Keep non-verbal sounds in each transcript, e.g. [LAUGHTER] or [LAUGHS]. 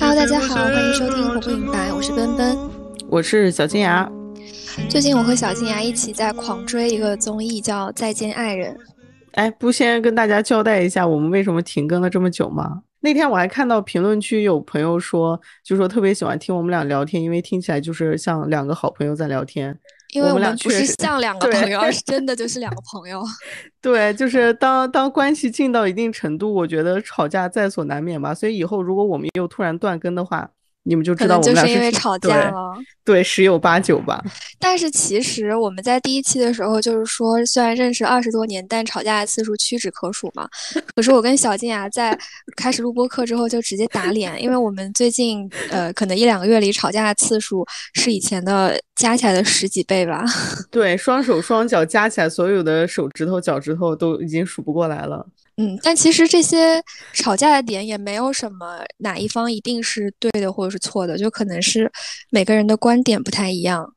Hello，大家好，欢迎收听《活不明白》，我是奔奔，我是小金牙。最近我和小金牙一起在狂追一个综艺，叫《再见爱人》。哎，不先跟大家交代一下我们为什么停更了这么久吗？那天我还看到评论区有朋友说，就说特别喜欢听我们俩聊天，因为听起来就是像两个好朋友在聊天。因为我们不是像两个朋友，而是 [LAUGHS] 真的就是两个朋友。[LAUGHS] 对，就是当当关系近到一定程度，我觉得吵架在所难免吧。所以以后如果我们又突然断更的话，你们就知道我们俩是因为吵架了，[LAUGHS] 对，十有八九吧。[LAUGHS] 但是其实我们在第一期的时候就是说，虽然认识二十多年，但吵架的次数屈指可数嘛。[LAUGHS] 可是我跟小静啊在开始录播课之后就直接打脸，因为我们最近呃可能一两个月里吵架的次数是以前的加起来的十几倍吧。对，双手双脚加起来，所有的手指头脚趾头都已经数不过来了。嗯，但其实这些吵架的点也没有什么哪一方一定是对的或者是错的，就可能是每个人的观点不太一样。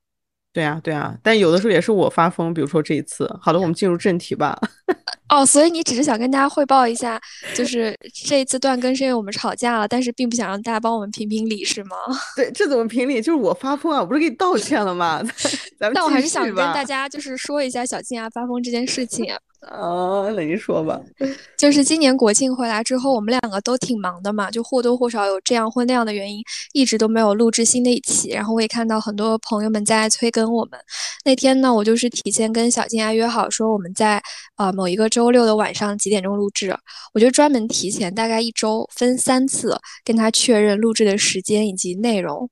对啊，对啊，但有的时候也是我发疯，比如说这一次。好的，我们进入正题吧。[LAUGHS] 哦，所以你只是想跟大家汇报一下，就是这一次断更是因为我们吵架了，但是并不想让大家帮我们评评理，是吗？对，这怎么评理？就是我发疯啊，我不是给你道歉了吗？[LAUGHS] 但我还是想跟大家就是说一下小静啊发疯这件事情。啊，啊那你说吧。就是今年国庆回来之后，我们两个都挺忙的嘛，就或多或少有这样或那样的原因，一直都没有录制新的一期。然后我也看到很多朋友们在催更我们。那天呢，我就是提前跟小静啊约好说，我们在呃某一个周六的晚上几点钟录制。我就专门提前大概一周分三次跟他确认录制的时间以及内容，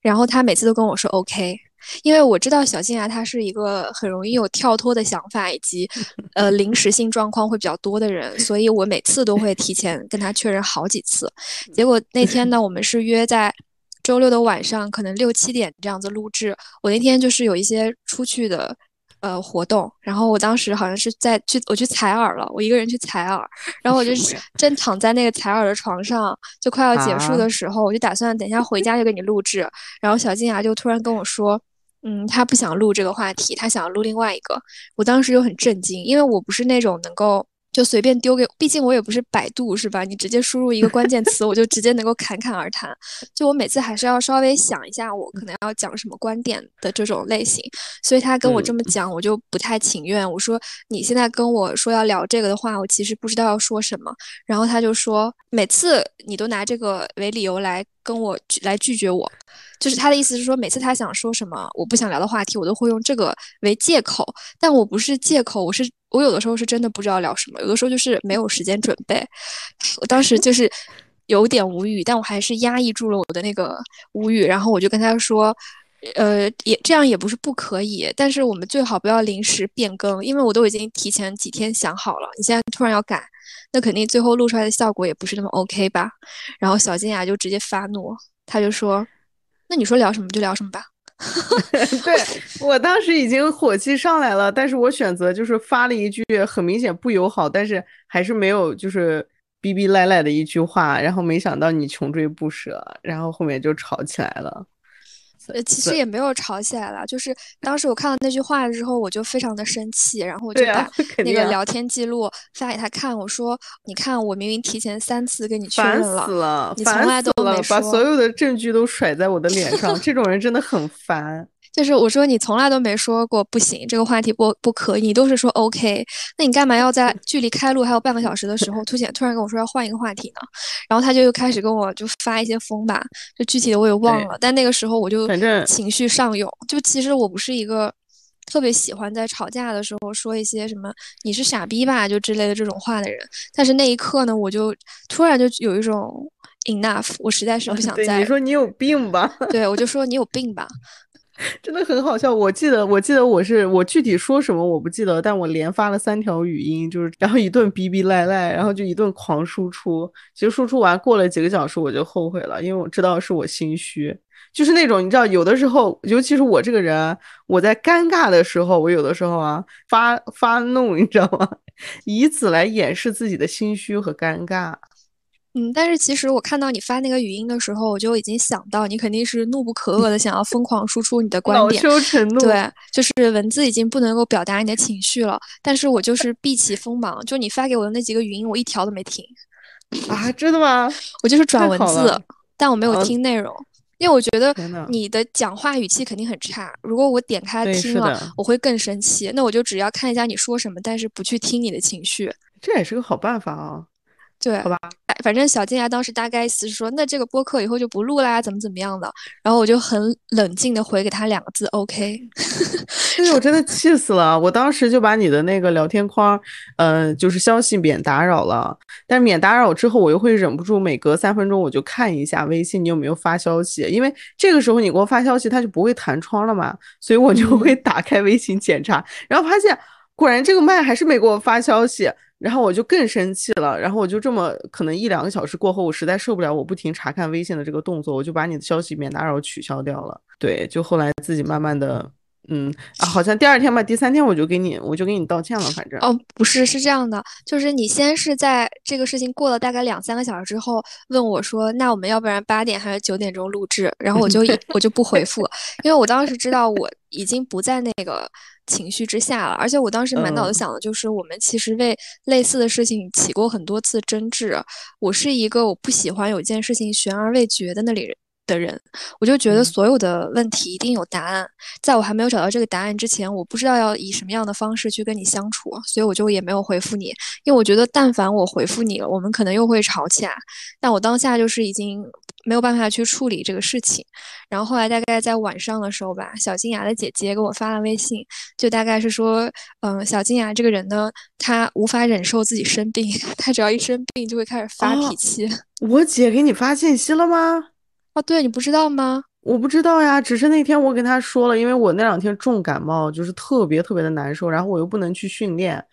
然后他每次都跟我说 OK。因为我知道小静啊，她是一个很容易有跳脱的想法以及 [LAUGHS] 呃临时性状况会比较多的人，所以我每次都会提前跟她确认好几次。[LAUGHS] 结果那天呢，[LAUGHS] 我们是约在周六的晚上，可能六七点这样子录制。我那天就是有一些出去的呃活动，然后我当时好像是在去我去采耳了，我一个人去采耳，然后我就正躺在那个采耳的床上，就快要结束的时候，我就打算等一下回家就给你录制。然后小金牙就突然跟我说。嗯，他不想录这个话题，他想录另外一个。我当时就很震惊，因为我不是那种能够就随便丢给，毕竟我也不是百度，是吧？你直接输入一个关键词，我就直接能够侃侃而谈。就我每次还是要稍微想一下，我可能要讲什么观点的这种类型。所以他跟我这么讲，我就不太情愿。我说你现在跟我说要聊这个的话，我其实不知道要说什么。然后他就说，每次你都拿这个为理由来跟我来拒绝我。就是他的意思是说，每次他想说什么我不想聊的话题，我都会用这个为借口。但我不是借口，我是我有的时候是真的不知道聊什么，有的时候就是没有时间准备。我当时就是有点无语，但我还是压抑住了我的那个无语，然后我就跟他说，呃，也这样也不是不可以，但是我们最好不要临时变更，因为我都已经提前几天想好了，你现在突然要改，那肯定最后录出来的效果也不是那么 OK 吧？然后小金牙就直接发怒，他就说。那你说聊什么就聊什么吧。[LAUGHS] 对我当时已经火气上来了，但是我选择就是发了一句很明显不友好，但是还是没有就是逼逼赖赖的一句话，然后没想到你穷追不舍，然后后面就吵起来了。呃，其实也没有吵起来了，就是当时我看到那句话之后，我就非常的生气，然后我就把 [LAUGHS] 那个聊天记录发给他看，我说：“你看，我明明提前三次跟你确认了，死了，你从来都没说，把所有的证据都甩在我的脸上，这种人真的很烦。”就是我说你从来都没说过不行，这个话题不不可以，你都是说 OK，那你干嘛要在距离开录还有半个小时的时候突然突然跟我说要换一个话题呢？然后他就又开始跟我就发一些疯吧，就具体的我也忘了，但那个时候我就反正情绪上涌，就其实我不是一个特别喜欢在吵架的时候说一些什么你是傻逼吧就之类的这种话的人，但是那一刻呢，我就突然就有一种 enough，我实在是不想再你说你有病吧？对我就说你有病吧。真的很好笑，我记得，我记得我是我具体说什么我不记得，但我连发了三条语音，就是然后一顿逼逼赖赖，然后就一顿狂输出。其实输出完过了几个小时，我就后悔了，因为我知道是我心虚，就是那种你知道，有的时候，尤其是我这个人，我在尴尬的时候，我有的时候啊发发怒，你知道吗？[LAUGHS] 以此来掩饰自己的心虚和尴尬。嗯，但是其实我看到你发那个语音的时候，我就已经想到你肯定是怒不可遏的想要疯狂输出你的观点，恼羞成怒。对，就是文字已经不能够表达你的情绪了。但是我就是避其锋芒，就你发给我的那几个语音，我一条都没听。啊，真的吗？我就是转文字，但我没有听内容，因为我觉得你的讲话语气肯定很差。如果我点开听了，我会更生气。那我就只要看一下你说什么，但是不去听你的情绪。这也是个好办法啊。对，好吧，反正小金牙当时大概意思是说，那这个播客以后就不录啦，怎么怎么样的。然后我就很冷静的回给他两个字，OK。[LAUGHS] 哎呦，我真的气死了！我当时就把你的那个聊天框，嗯，就是消息免打扰了。但是免打扰之后，我又会忍不住每隔三分钟我就看一下微信你有没有发消息，因为这个时候你给我发消息，它就不会弹窗了嘛，所以我就会打开微信检查，然后发现果然这个麦还是没给我发消息。然后我就更生气了，然后我就这么可能一两个小时过后，我实在受不了我不停查看微信的这个动作，我就把你的消息免打扰取消掉了。对，就后来自己慢慢的，嗯啊，好像第二天吧，第三天我就给你，我就给你道歉了，反正。哦，不是，是这样的，就是你先是在这个事情过了大概两三个小时之后问我说，那我们要不然八点还是九点钟录制？然后我就 [LAUGHS] 我就不回复，因为我当时知道我已经不在那个。情绪之下了，而且我当时满脑子想的就是，我们其实为类似的事情起过很多次争执。我是一个我不喜欢有件事情悬而未决的那里的人，我就觉得所有的问题一定有答案。在我还没有找到这个答案之前，我不知道要以什么样的方式去跟你相处，所以我就也没有回复你，因为我觉得但凡我回复你了，我们可能又会吵起来。但我当下就是已经。没有办法去处理这个事情，然后后来大概在晚上的时候吧，小金牙的姐姐给我发了微信，就大概是说，嗯，小金牙这个人呢，他无法忍受自己生病，他只要一生病就会开始发脾气。[LAUGHS] 我姐给你发信息了吗？哦，对，你不知道吗？我不知道呀，只是那天我跟他说了，因为我那两天重感冒，就是特别特别的难受，然后我又不能去训练。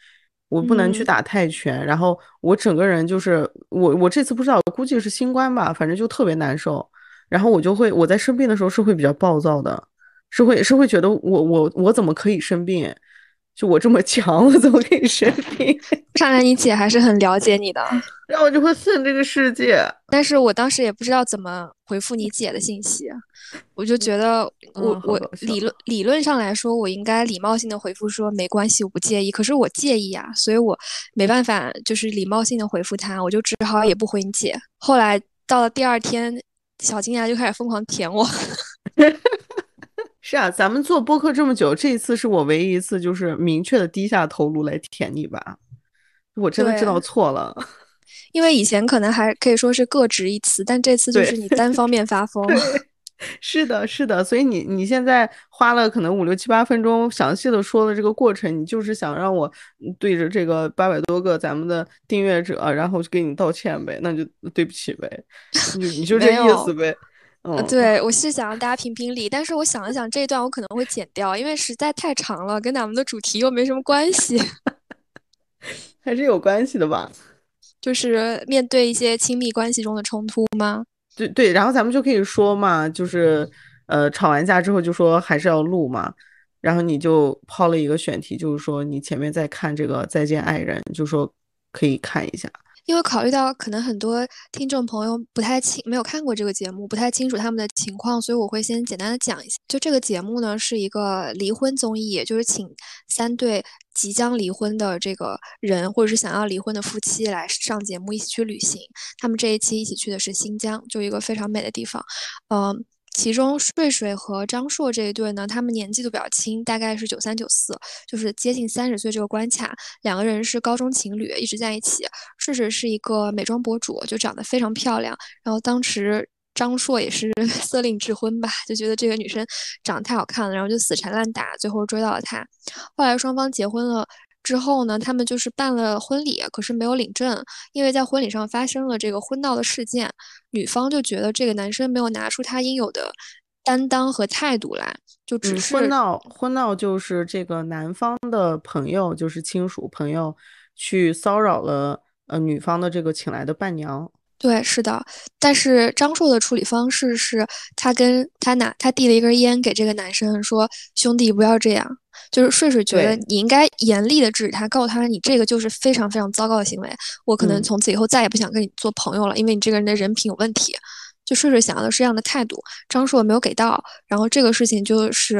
我不能去打泰拳，然后我整个人就是我我这次不知道，估计是新冠吧，反正就特别难受。然后我就会我在生病的时候是会比较暴躁的，是会是会觉得我我我怎么可以生病？就我这么强，我怎么可以生病？[LAUGHS] 看来你姐还是很了解你的。[LAUGHS] 然后我就会恨这个世界。但是我当时也不知道怎么回复你姐的信息。我就觉得，我我理论理论上来说，我应该礼貌性的回复说没关系，我不介意。可是我介意啊，所以我没办法，就是礼貌性的回复他，我就只好也不回你姐。后来到了第二天，小金牙就开始疯狂舔我。[LAUGHS] 是啊，咱们做播客这么久，这一次是我唯一一次就是明确的低下头颅来舔你吧。我真的知道错了，[LAUGHS] 因为以前可能还可以说是各执一词，但这次就是你单方面发疯。[LAUGHS] 是的，是的，所以你你现在花了可能五六七八分钟，详细的说了这个过程，你就是想让我对着这个八百多个咱们的订阅者，然后就给你道歉呗，那就对不起呗，[LAUGHS] 你你就这意思呗。嗯，对，我是想让大家评评理，但是我想了想，这一段我可能会剪掉，因为实在太长了，跟咱们的主题又没什么关系。[LAUGHS] 还是有关系的吧？就是面对一些亲密关系中的冲突吗？对对，然后咱们就可以说嘛，就是呃，吵完架之后就说还是要录嘛，然后你就抛了一个选题，就是说你前面在看这个《再见爱人》，就说可以看一下。因为考虑到可能很多听众朋友不太清，没有看过这个节目，不太清楚他们的情况，所以我会先简单的讲一下。就这个节目呢，是一个离婚综艺，也就是请三对即将离婚的这个人，或者是想要离婚的夫妻来上节目，一起去旅行。他们这一期一起去的是新疆，就一个非常美的地方，嗯。其中睡睡和张硕这一对呢，他们年纪都比较轻，大概是九三九四，就是接近三十岁这个关卡。两个人是高中情侣，一直在一起。睡睡是一个美妆博主，就长得非常漂亮。然后当时张硕也是 [LAUGHS] 色令智昏吧，就觉得这个女生长得太好看了，然后就死缠烂打，最后追到了她。后来双方结婚了。之后呢，他们就是办了婚礼，可是没有领证，因为在婚礼上发生了这个婚闹的事件，女方就觉得这个男生没有拿出他应有的担当和态度来，就只是婚闹。婚闹就是这个男方的朋友，就是亲属朋友去骚扰了呃女方的这个请来的伴娘。对，是的，但是张硕的处理方式是，他跟他拿他递了一根烟给这个男生，说：“兄弟，不要这样。”就是睡睡觉得你应该严厉的制止他，告诉他你这个就是非常非常糟糕的行为，我可能从此以后再也不想跟你做朋友了，因为你这个人的人品有问题。就睡睡想要的是这样的态度，张硕没有给到，然后这个事情就是，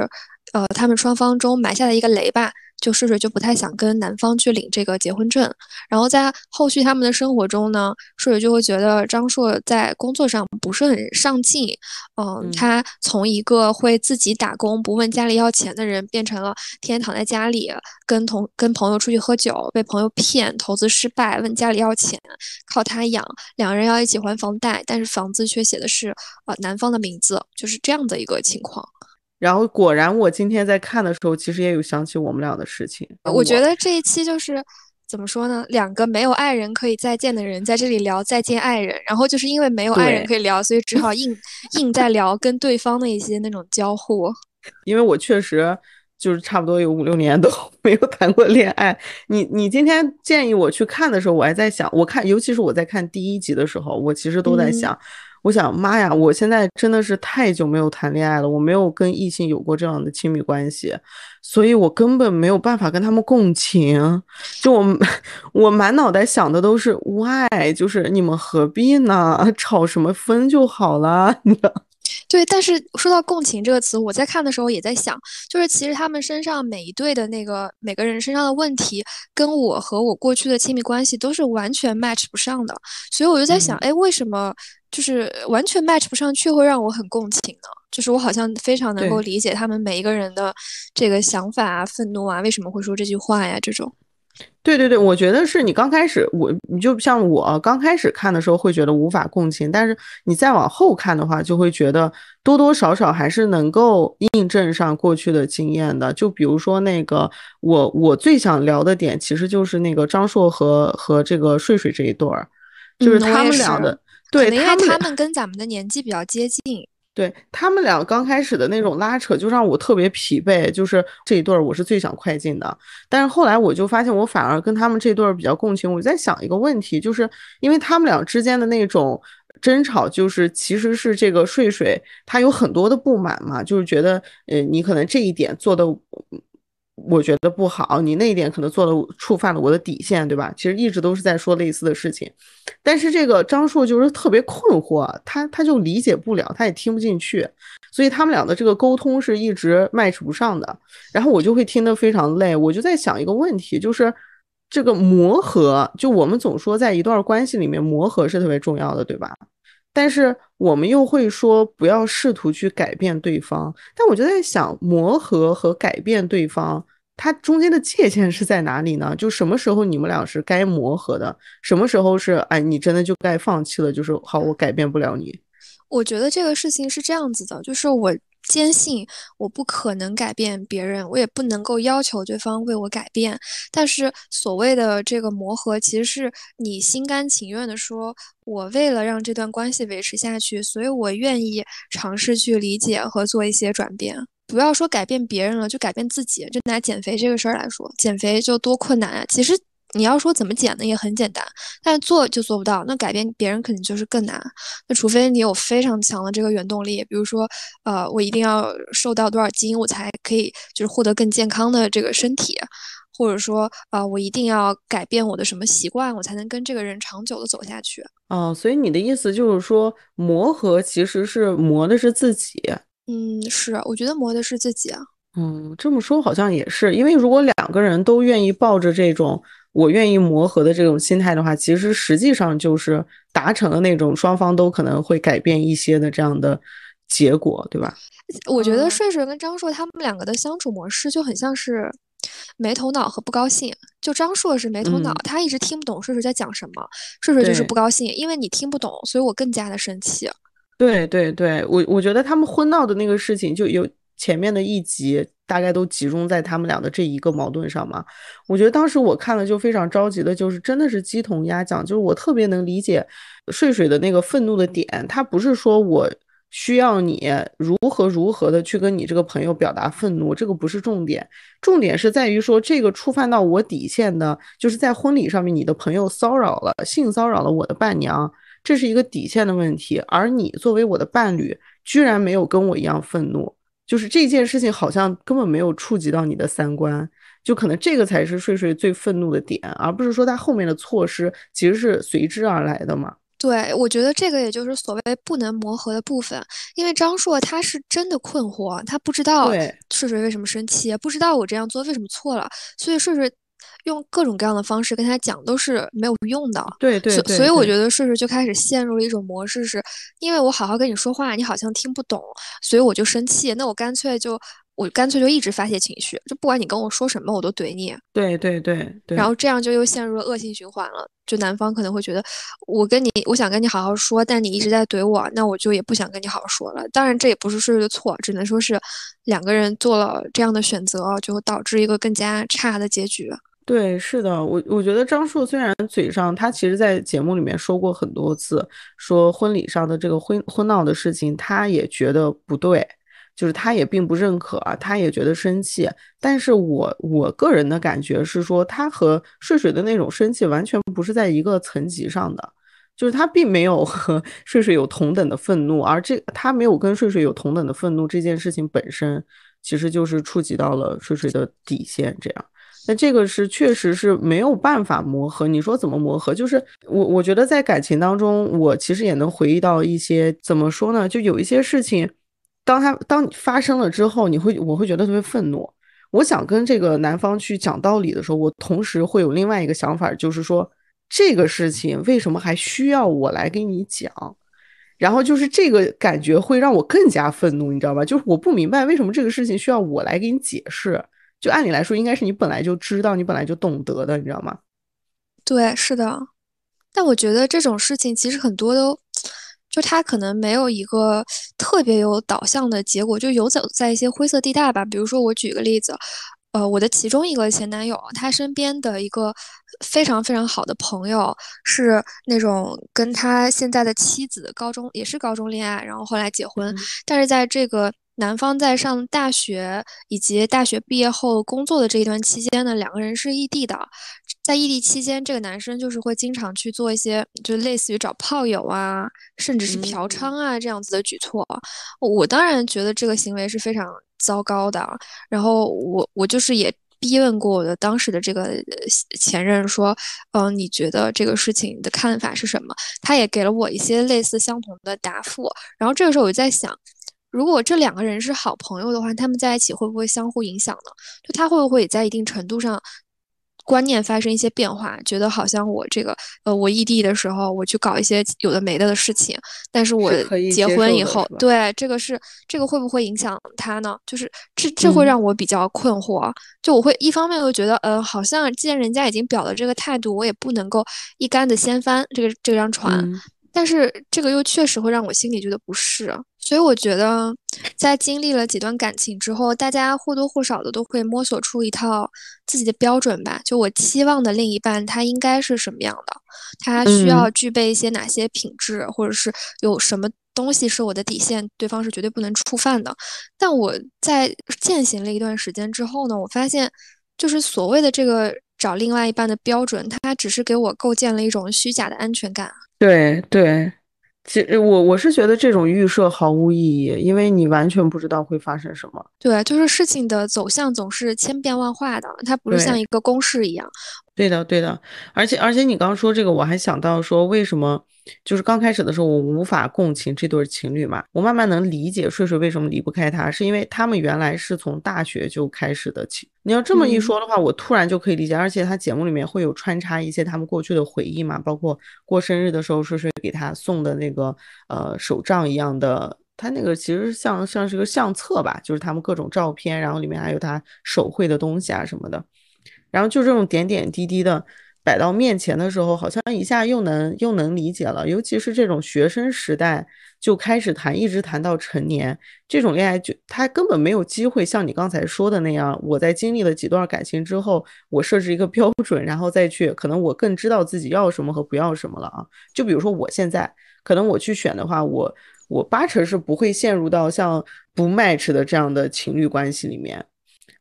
呃，他们双方中埋下的一个雷吧。就睡睡就不太想跟男方去领这个结婚证，然后在后续他们的生活中呢，睡睡就会觉得张硕在工作上不是很上进，嗯，他从一个会自己打工不问家里要钱的人，变成了天天躺在家里跟同跟朋友出去喝酒，被朋友骗，投资失败，问家里要钱，靠他养，两个人要一起还房贷，但是房子却写的是呃男方的名字，就是这样的一个情况。然后果然，我今天在看的时候，其实也有想起我们俩的事情。我觉得这一期就是怎么说呢？两个没有爱人可以再见的人在这里聊再见爱人，然后就是因为没有爱人可以聊，所以只好硬 [LAUGHS] 硬在聊跟对方的一些那种交互。[LAUGHS] 因为我确实就是差不多有五六年都 [LAUGHS] 没有谈过恋爱。你你今天建议我去看的时候，我还在想，我看尤其是我在看第一集的时候，我其实都在想。我想，妈呀！我现在真的是太久没有谈恋爱了，我没有跟异性有过这样的亲密关系，所以我根本没有办法跟他们共情。就我，我满脑袋想的都是 why，就是你们何必呢？[LAUGHS] 吵什么分就好了。你知道对，但是说到共情这个词，我在看的时候也在想，就是其实他们身上每一对的那个每个人身上的问题，跟我和我过去的亲密关系都是完全 match 不上的，所以我就在想，哎，为什么？就是完全 match 不上，却会让我很共情呢。就是我好像非常能够理解他们每一个人的这个想法啊、愤怒啊，为什么会说这句话呀？这种。对对对，我觉得是你刚开始，我你就像我刚开始看的时候会觉得无法共情，但是你再往后看的话，就会觉得多多少少还是能够印证上过去的经验的。就比如说那个我我最想聊的点，其实就是那个张硕和和这个睡睡这一对儿，就是他们俩的。对，因为他们跟咱们的年纪比较接近，对他们俩刚开始的那种拉扯，就让我特别疲惫。就是这一对儿，我是最想快进的。但是后来我就发现，我反而跟他们这对儿比较共情。我在想一个问题，就是因为他们俩之间的那种争吵，就是其实是这个睡睡他有很多的不满嘛，就是觉得，呃，你可能这一点做的。我觉得不好，你那一点可能做了触犯了我的底线，对吧？其实一直都是在说类似的事情，但是这个张硕就是特别困惑，他他就理解不了，他也听不进去，所以他们俩的这个沟通是一直 match 不上的。然后我就会听得非常累，我就在想一个问题，就是这个磨合，就我们总说在一段关系里面磨合是特别重要的，对吧？但是我们又会说不要试图去改变对方，但我就在想，磨合和改变对方，它中间的界限是在哪里呢？就什么时候你们俩是该磨合的，什么时候是哎你真的就该放弃了？就是好，我改变不了你。我觉得这个事情是这样子的，就是我。坚信我不可能改变别人，我也不能够要求对方为我改变。但是所谓的这个磨合，其实是你心甘情愿的说，我为了让这段关系维持下去，所以我愿意尝试去理解和做一些转变。不要说改变别人了，就改变自己。就拿减肥这个事儿来说，减肥就多困难啊！其实。你要说怎么减呢，也很简单，但是做就做不到。那改变别人肯定就是更难。那除非你有非常强的这个原动力，比如说，呃，我一定要瘦到多少斤，我才可以就是获得更健康的这个身体，或者说，呃，我一定要改变我的什么习惯，我才能跟这个人长久的走下去。哦，所以你的意思就是说，磨合其实是磨的是自己。嗯，是，我觉得磨的是自己啊。嗯，这么说好像也是，因为如果两个人都愿意抱着这种。我愿意磨合的这种心态的话，其实实际上就是达成了那种双方都可能会改变一些的这样的结果，对吧？我觉得睡睡跟张硕他们两个的相处模式就很像是没头脑和不高兴。就张硕是没头脑，他一直听不懂睡睡在讲什么，睡睡就是不高兴，因为你听不懂，所以我更加的生气。对对对，我我觉得他们婚闹的那个事情就有。前面的一集大概都集中在他们俩的这一个矛盾上嘛，我觉得当时我看了就非常着急的，就是真的是鸡同鸭讲，就是我特别能理解睡睡的那个愤怒的点，他不是说我需要你如何如何的去跟你这个朋友表达愤怒，这个不是重点，重点是在于说这个触犯到我底线的，就是在婚礼上面你的朋友骚扰了性骚扰了我的伴娘。这是一个底线的问题。而你作为我的伴侣，居然没有跟我一样愤怒，就是这件事情好像根本没有触及到你的三观，就可能这个才是睡睡最愤怒的点，而不是说他后面的措施其实是随之而来的嘛。对，我觉得这个也就是所谓不能磨合的部分，因为张硕他是真的困惑，他不知道睡睡为什么生气，不知道我这样做为什么错了，所以睡睡用各种各样的方式跟他讲都是没有用的。对对，所以我觉得顺顺就开始陷入了一种模式，是因为我好好跟你说话，你好像听不懂，所以我就生气，那我干脆就。我干脆就一直发泄情绪，就不管你跟我说什么，我都怼你。对对对对。然后这样就又陷入了恶性循环了。就男方可能会觉得，我跟你，我想跟你好好说，但你一直在怼我，那我就也不想跟你好好说了。当然，这也不是睡睡的错，只能说是两个人做了这样的选择，就导致一个更加差的结局。对，是的，我我觉得张硕虽然嘴上他其实，在节目里面说过很多次，说婚礼上的这个婚婚闹的事情，他也觉得不对。就是他也并不认可，他也觉得生气，但是我我个人的感觉是说，他和睡睡的那种生气完全不是在一个层级上的，就是他并没有和 [LAUGHS] 睡睡有同等的愤怒，而这他没有跟睡睡有同等的愤怒这件事情本身，其实就是触及到了睡睡的底线，这样，那这个是确实是没有办法磨合。你说怎么磨合？就是我我觉得在感情当中，我其实也能回忆到一些怎么说呢？就有一些事情。当他当发生了之后，你会我会觉得特别愤怒。我想跟这个男方去讲道理的时候，我同时会有另外一个想法，就是说这个事情为什么还需要我来给你讲？然后就是这个感觉会让我更加愤怒，你知道吧？就是我不明白为什么这个事情需要我来给你解释。就按理来说，应该是你本来就知道，你本来就懂得的，你知道吗？对，是的。但我觉得这种事情其实很多都。就它可能没有一个特别有导向的结果，就游走在一些灰色地带吧。比如说，我举个例子，呃，我的其中一个前男友，他身边的一个非常非常好的朋友，是那种跟他现在的妻子高中也是高中恋爱，然后后来结婚，但是在这个。男方在上大学以及大学毕业后工作的这一段期间呢，两个人是异地的。在异地期间，这个男生就是会经常去做一些，就类似于找炮友啊，甚至是嫖娼啊这样子的举措。我当然觉得这个行为是非常糟糕的。然后我我就是也逼问过我的当时的这个前任说，嗯，你觉得这个事情的看法是什么？他也给了我一些类似相同的答复。然后这个时候我就在想。如果这两个人是好朋友的话，他们在一起会不会相互影响呢？就他会不会也在一定程度上观念发生一些变化，觉得好像我这个呃，我异地的时候我去搞一些有的没的的事情，但是我结婚以后，对这个是这个会不会影响他呢？就是这这会让我比较困惑。就我会一方面又觉得，呃，好像既然人家已经表了这个态度，我也不能够一竿子掀翻这个这张船。但是这个又确实会让我心里觉得不适，所以我觉得，在经历了几段感情之后，大家或多或少的都会摸索出一套自己的标准吧。就我期望的另一半，他应该是什么样的？他需要具备一些哪些品质，或者是有什么东西是我的底线，对方是绝对不能触犯的。但我在践行了一段时间之后呢，我发现，就是所谓的这个找另外一半的标准，它只是给我构建了一种虚假的安全感。对对，其实我我是觉得这种预设毫无意义，因为你完全不知道会发生什么。对，就是事情的走向总是千变万化的，它不是像一个公式一样。对的，对的，而且而且你刚刚说这个，我还想到说为什么。就是刚开始的时候，我无法共情这对情侣嘛。我慢慢能理解睡睡为什么离不开他，是因为他们原来是从大学就开始的情。你要这么一说的话，我突然就可以理解。而且他节目里面会有穿插一些他们过去的回忆嘛，包括过生日的时候，睡睡给他送的那个呃手账一样的，他那个其实像像是个相册吧，就是他们各种照片，然后里面还有他手绘的东西啊什么的，然后就这种点点滴滴的。摆到面前的时候，好像一下又能又能理解了。尤其是这种学生时代就开始谈，一直谈到成年，这种恋爱就他根本没有机会像你刚才说的那样。我在经历了几段感情之后，我设置一个标准，然后再去，可能我更知道自己要什么和不要什么了啊。就比如说我现在，可能我去选的话，我我八成是不会陷入到像不 match 的这样的情侣关系里面，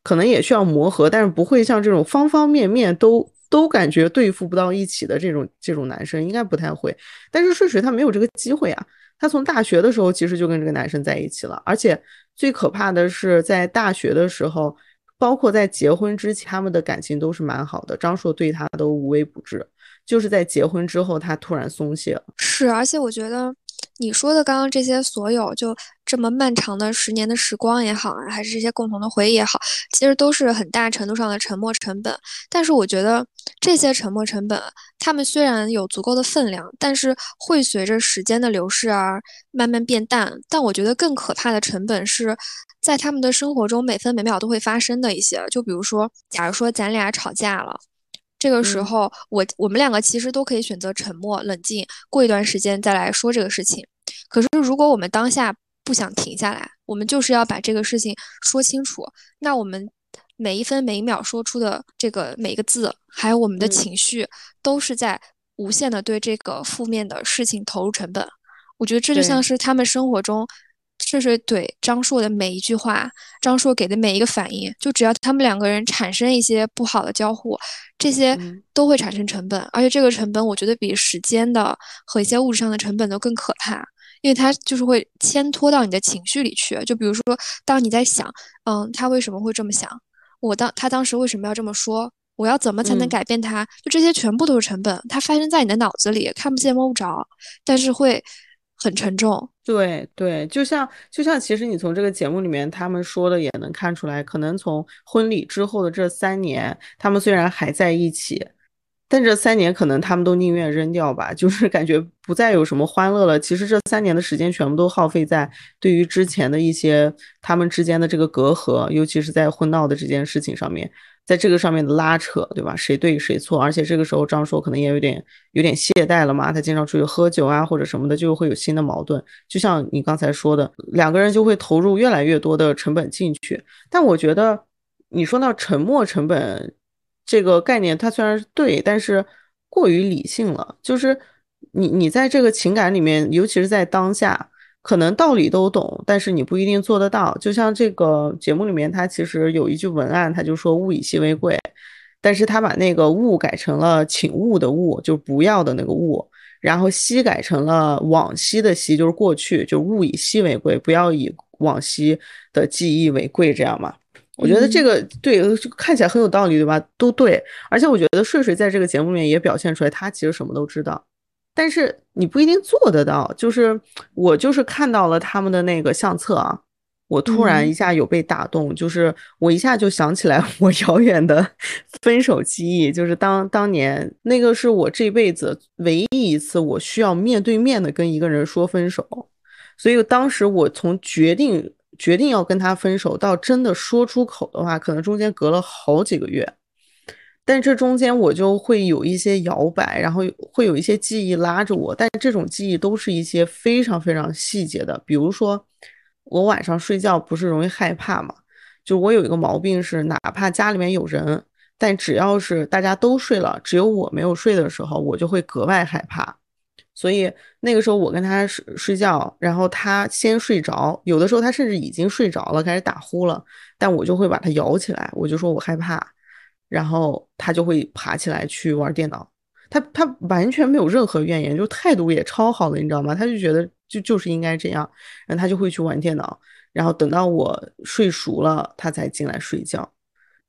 可能也需要磨合，但是不会像这种方方面面都。都感觉对付不到一起的这种这种男生，应该不太会。但是睡睡他没有这个机会啊，他从大学的时候其实就跟这个男生在一起了，而且最可怕的是在大学的时候，包括在结婚之前，他们的感情都是蛮好的，张硕对他都无微不至，就是在结婚之后他突然松懈了。是，而且我觉得。你说的刚刚这些所有，就这么漫长的十年的时光也好啊，还是这些共同的回忆也好，其实都是很大程度上的沉没成本。但是我觉得这些沉没成本，他们虽然有足够的分量，但是会随着时间的流逝而慢慢变淡。但我觉得更可怕的成本是在他们的生活中每分每秒都会发生的一些。就比如说，假如说咱俩吵架了。这个时候，我我们两个其实都可以选择沉默、冷静，过一段时间再来说这个事情。可是，如果我们当下不想停下来，我们就是要把这个事情说清楚。那我们每一分每一秒说出的这个每一个字，还有我们的情绪，都是在无限的对这个负面的事情投入成本。我觉得这就像是他们生活中。睡睡怼张硕的每一句话，张硕给的每一个反应，就只要他们两个人产生一些不好的交互，这些都会产生成本，而且这个成本我觉得比时间的和一些物质上的成本都更可怕，因为它就是会牵拖到你的情绪里去。就比如说，当你在想，嗯，他为什么会这么想？我当他当时为什么要这么说？我要怎么才能改变他？就这些全部都是成本，它发生在你的脑子里，看不见摸不着，但是会。很沉重，对对，就像就像，其实你从这个节目里面他们说的也能看出来，可能从婚礼之后的这三年，他们虽然还在一起，但这三年可能他们都宁愿扔掉吧，就是感觉不再有什么欢乐了。其实这三年的时间全部都耗费在对于之前的一些他们之间的这个隔阂，尤其是在婚闹的这件事情上面。在这个上面的拉扯，对吧？谁对谁错？而且这个时候张硕可能也有点有点懈怠了嘛，他经常出去喝酒啊或者什么的，就会有新的矛盾。就像你刚才说的，两个人就会投入越来越多的成本进去。但我觉得你说到沉默成本这个概念，它虽然是对，但是过于理性了。就是你你在这个情感里面，尤其是在当下。可能道理都懂，但是你不一定做得到。就像这个节目里面，他其实有一句文案，他就说“物以稀为贵”，但是他把那个“物”改成了“请勿”的“勿”，就不要的那个“勿”，然后“稀”改成了往昔的“昔”，就是过去，就“物以稀为贵”，不要以往昔的记忆为贵，这样嘛？我觉得这个对，看起来很有道理，对吧？都对，而且我觉得睡睡在这个节目里面也表现出来，他其实什么都知道。但是你不一定做得到，就是我就是看到了他们的那个相册啊，我突然一下有被打动，就是我一下就想起来 [LAUGHS] 我遥远的分手记忆，就是当当年那个是我这辈子唯一一次我需要面对面的跟一个人说分手，所以当时我从决定决定要跟他分手到真的说出口的话，可能中间隔了好几个月。但这中间我就会有一些摇摆，然后会有一些记忆拉着我，但这种记忆都是一些非常非常细节的。比如说，我晚上睡觉不是容易害怕嘛？就我有一个毛病是，哪怕家里面有人，但只要是大家都睡了，只有我没有睡的时候，我就会格外害怕。所以那个时候我跟他睡睡觉，然后他先睡着，有的时候他甚至已经睡着了，开始打呼了，但我就会把他摇起来，我就说我害怕。然后他就会爬起来去玩电脑，他他完全没有任何怨言，就态度也超好的，你知道吗？他就觉得就就是应该这样，然后他就会去玩电脑，然后等到我睡熟了，他才进来睡觉。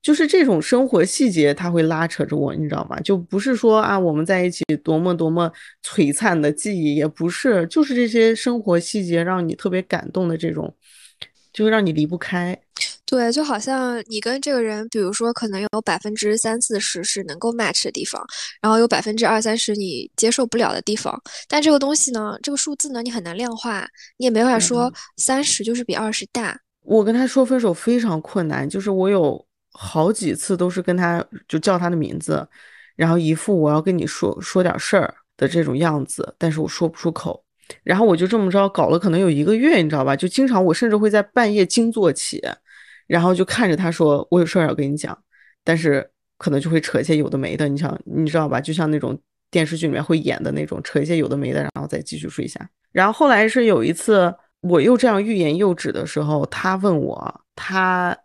就是这种生活细节，他会拉扯着我，你知道吗？就不是说啊我们在一起多么多么璀璨的记忆，也不是，就是这些生活细节让你特别感动的这种，就会让你离不开。对，就好像你跟这个人，比如说，可能有百分之三四十是能够 match 的地方，然后有百分之二三十你接受不了的地方。但这个东西呢，这个数字呢，你很难量化，你也没法说三十就是比二十大。我跟他说分手非常困难，就是我有好几次都是跟他就叫他的名字，然后一副我要跟你说说点事儿的这种样子，但是我说不出口。然后我就这么着搞了可能有一个月，你知道吧？就经常我甚至会在半夜惊坐起。然后就看着他说：“我有事儿要跟你讲，但是可能就会扯一些有的没的，你想你知道吧？就像那种电视剧里面会演的那种，扯一些有的没的，然后再继续睡下。然后后来是有一次我又这样欲言又止的时候，他问我他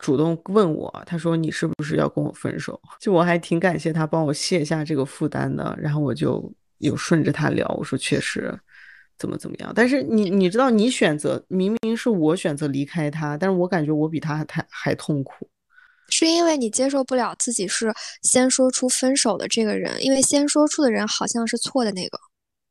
主动问我，他说你是不是要跟我分手？[LAUGHS] 就我还挺感谢他帮我卸下这个负担的。然后我就有顺着他聊，我说确实怎么怎么样。但是你你知道，你选择明明是我选择离开他，但是我感觉我比他还还痛苦，是因为你接受不了自己是先说出分手的这个人，因为先说出的人好像是错的那个，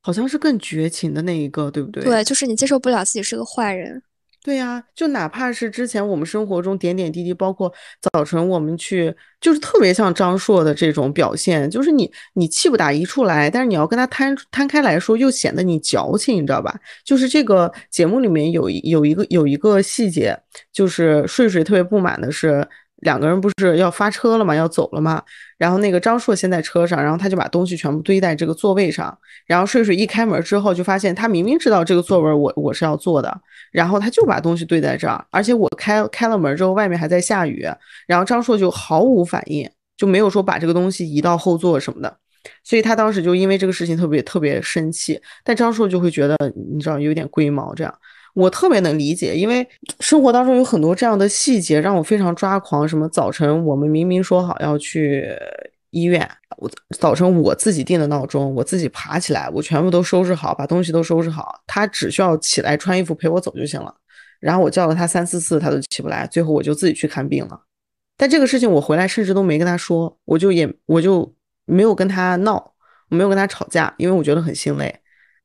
好像是更绝情的那一个，对不对？对，就是你接受不了自己是个坏人。对呀，就哪怕是之前我们生活中点点滴滴，包括早晨我们去，就是特别像张硕的这种表现，就是你你气不打一处来，但是你要跟他摊摊开来说，又显得你矫情，你知道吧？就是这个节目里面有有一个有一个细节，就是睡睡特别不满的是。两个人不是要发车了嘛？要走了嘛？然后那个张硕先在车上，然后他就把东西全部堆在这个座位上。然后睡睡一开门之后，就发现他明明知道这个座位我我是要坐的，然后他就把东西堆在这儿。而且我开开了门之后，外面还在下雨。然后张硕就毫无反应，就没有说把这个东西移到后座什么的。所以他当时就因为这个事情特别特别生气。但张硕就会觉得，你知道有点龟毛这样。我特别能理解，因为生活当中有很多这样的细节让我非常抓狂。什么早晨我们明明说好要去医院，我早晨我自己定的闹钟，我自己爬起来，我全部都收拾好，把东西都收拾好，他只需要起来穿衣服陪我走就行了。然后我叫了他三四次，他都起不来，最后我就自己去看病了。但这个事情我回来甚至都没跟他说，我就也我就没有跟他闹，我没有跟他吵架，因为我觉得很心累。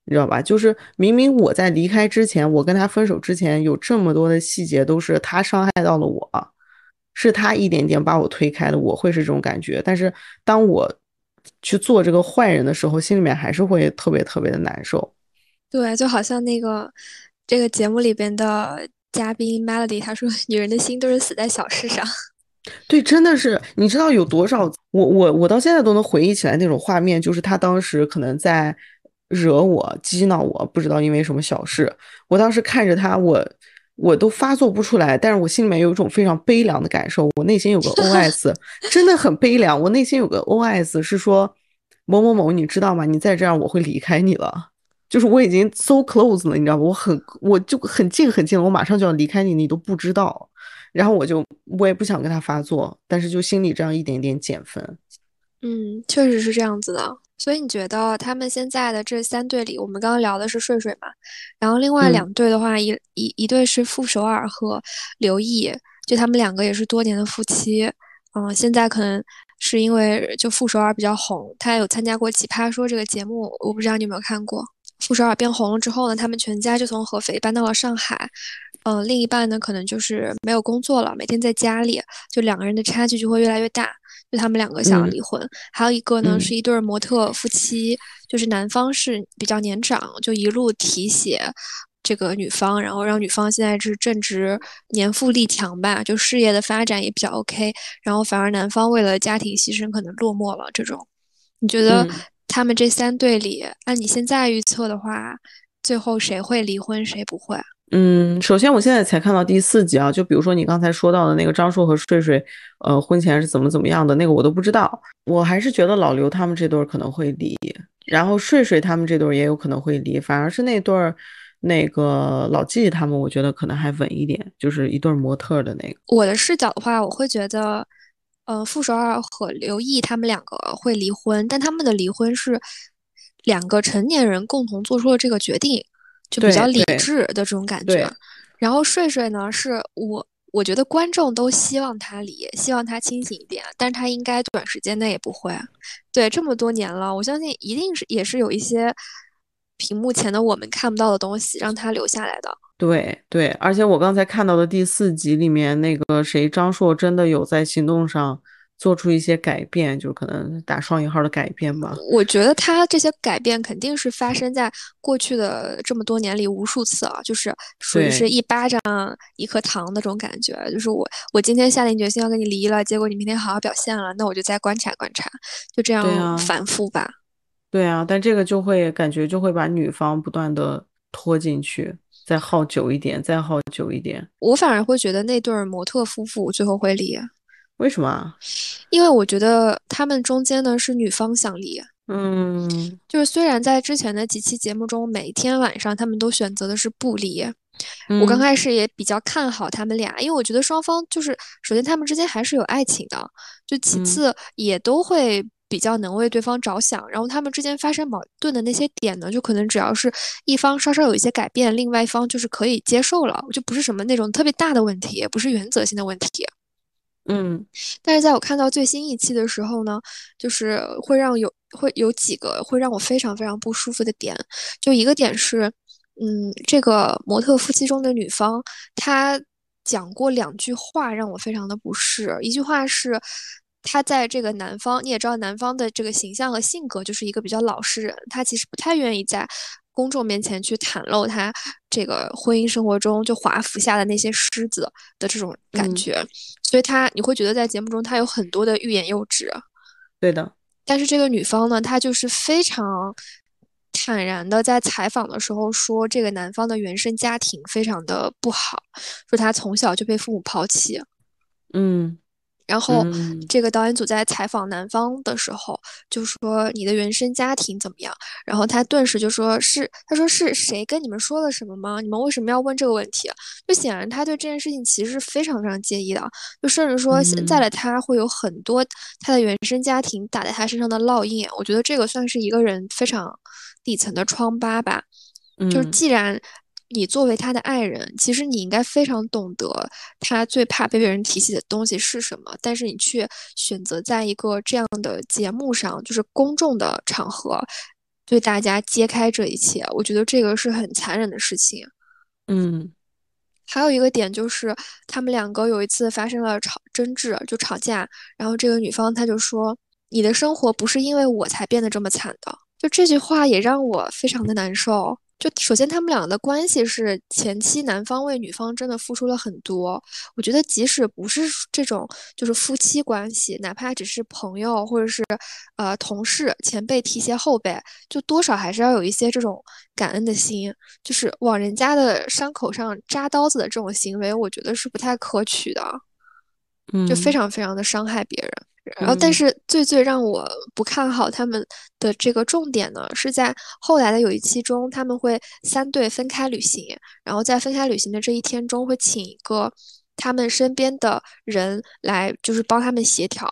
你知道吧？就是明明我在离开之前，我跟他分手之前，有这么多的细节都是他伤害到了我，是他一点点把我推开的，我会是这种感觉。但是当我去做这个坏人的时候，心里面还是会特别特别的难受。对，就好像那个这个节目里边的嘉宾 Melody，他说：“女人的心都是死在小事上。[LAUGHS] ”对，真的是，你知道有多少？我我我到现在都能回忆起来那种画面，就是他当时可能在。惹我、激恼我，不知道因为什么小事。我当时看着他，我我都发作不出来，但是我心里面有一种非常悲凉的感受。我内心有个 [LAUGHS] OS，真的很悲凉。我内心有个 OS 是说某某某，你知道吗？你再这样，我会离开你了。就是我已经 so close 了，你知道吗？我很，我就很近很近了，我马上就要离开你，你都不知道。然后我就我也不想跟他发作，但是就心里这样一点点减分。嗯，确实是这样子的。所以你觉得他们现在的这三对里，我们刚刚聊的是睡睡嘛？然后另外两对的话，一一一对是傅首尔和刘毅，就他们两个也是多年的夫妻。嗯，现在可能是因为就傅首尔比较红，他有参加过《奇葩说》这个节目，我不知道你有没有看过。傅首尔变红了之后呢，他们全家就从合肥搬到了上海。嗯，另一半呢，可能就是没有工作了，每天在家里，就两个人的差距就会越来越大。就他们两个想要离婚，还有一个呢是一对模特夫妻，就是男方是比较年长，就一路提携这个女方，然后让女方现在是正值年富力强吧，就事业的发展也比较 OK，然后反而男方为了家庭牺牲可能落寞了。这种，你觉得他们这三对里，按你现在预测的话，最后谁会离婚，谁不会？嗯，首先我现在才看到第四集啊，就比如说你刚才说到的那个张硕和睡睡，呃，婚前是怎么怎么样的那个我都不知道，我还是觉得老刘他们这对可能会离，然后睡睡他们这对也有可能会离，反而是那对儿那个老纪他们，我觉得可能还稳一点，就是一对模特的那个。我的视角的话，我会觉得，呃，傅首尔和刘毅他们两个会离婚，但他们的离婚是两个成年人共同做出了这个决定。就比较理智的这种感觉，然后睡睡呢，是我我觉得观众都希望他离，希望他清醒一点，但是他应该短时间内也不会。对，这么多年了，我相信一定是也是有一些屏幕前的我们看不到的东西让他留下来的。对对，而且我刚才看到的第四集里面那个谁张硕真的有在行动上。做出一些改变，就是可能打双引号的改变吧。我觉得他这些改变肯定是发生在过去的这么多年里无数次啊，就是属于是一巴掌一颗糖那种感觉。就是我我今天下定决心要跟你离了，结果你明天好好表现了，那我就再观察观察，就这样反复吧。对啊，但这个就会感觉就会把女方不断的拖进去，再耗久一点，再耗久一点。我反而会觉得那对模特夫妇最后会离。为什么？因为我觉得他们中间呢是女方想离，嗯，就是虽然在之前的几期节目中，每天晚上他们都选择的是不离，我刚开始也比较看好他们俩，因为我觉得双方就是首先他们之间还是有爱情的，就其次也都会比较能为对方着想。然后他们之间发生矛盾的那些点呢，就可能只要是一方稍稍有一些改变，另外一方就是可以接受了，就不是什么那种特别大的问题，也不是原则性的问题。嗯，但是在我看到最新一期的时候呢，就是会让有会有几个会让我非常非常不舒服的点，就一个点是。嗯，这个模特夫妻中的女方，她讲过两句话让我非常的不适。一句话是，她在这个男方，你也知道男方的这个形象和性格就是一个比较老实人，他其实不太愿意在公众面前去袒露他这个婚姻生活中就华服下的那些狮子的这种感觉，所以他你会觉得在节目中他有很多的欲言又止。对的，但是这个女方呢，她就是非常。坦然的在采访的时候说，这个男方的原生家庭非常的不好，说他从小就被父母抛弃。嗯。然后，这个导演组在采访男方的时候就说：“你的原生家庭怎么样？”然后他顿时就说：“是，他说是谁跟你们说了什么吗？你们为什么要问这个问题？”就显然他对这件事情其实是非常非常介意的，就甚至说现在的他会有很多他的原生家庭打在他身上的烙印。我觉得这个算是一个人非常底层的疮疤吧。就是既然。你作为他的爱人，其实你应该非常懂得他最怕被别人提起的东西是什么，但是你却选择在一个这样的节目上，就是公众的场合，对大家揭开这一切。我觉得这个是很残忍的事情。嗯，还有一个点就是，他们两个有一次发生了吵争执，就吵架，然后这个女方她就说：“你的生活不是因为我才变得这么惨的。”就这句话也让我非常的难受。就首先，他们两个的关系是前期男方为女方真的付出了很多。我觉得，即使不是这种就是夫妻关系，哪怕只是朋友或者是呃同事、前辈提携后辈，就多少还是要有一些这种感恩的心。就是往人家的伤口上扎刀子的这种行为，我觉得是不太可取的，就非常非常的伤害别人。然后，但是最最让我不看好他们的这个重点呢，是在后来的有一期中，他们会三队分开旅行，然后在分开旅行的这一天中，会请一个他们身边的人来，就是帮他们协调。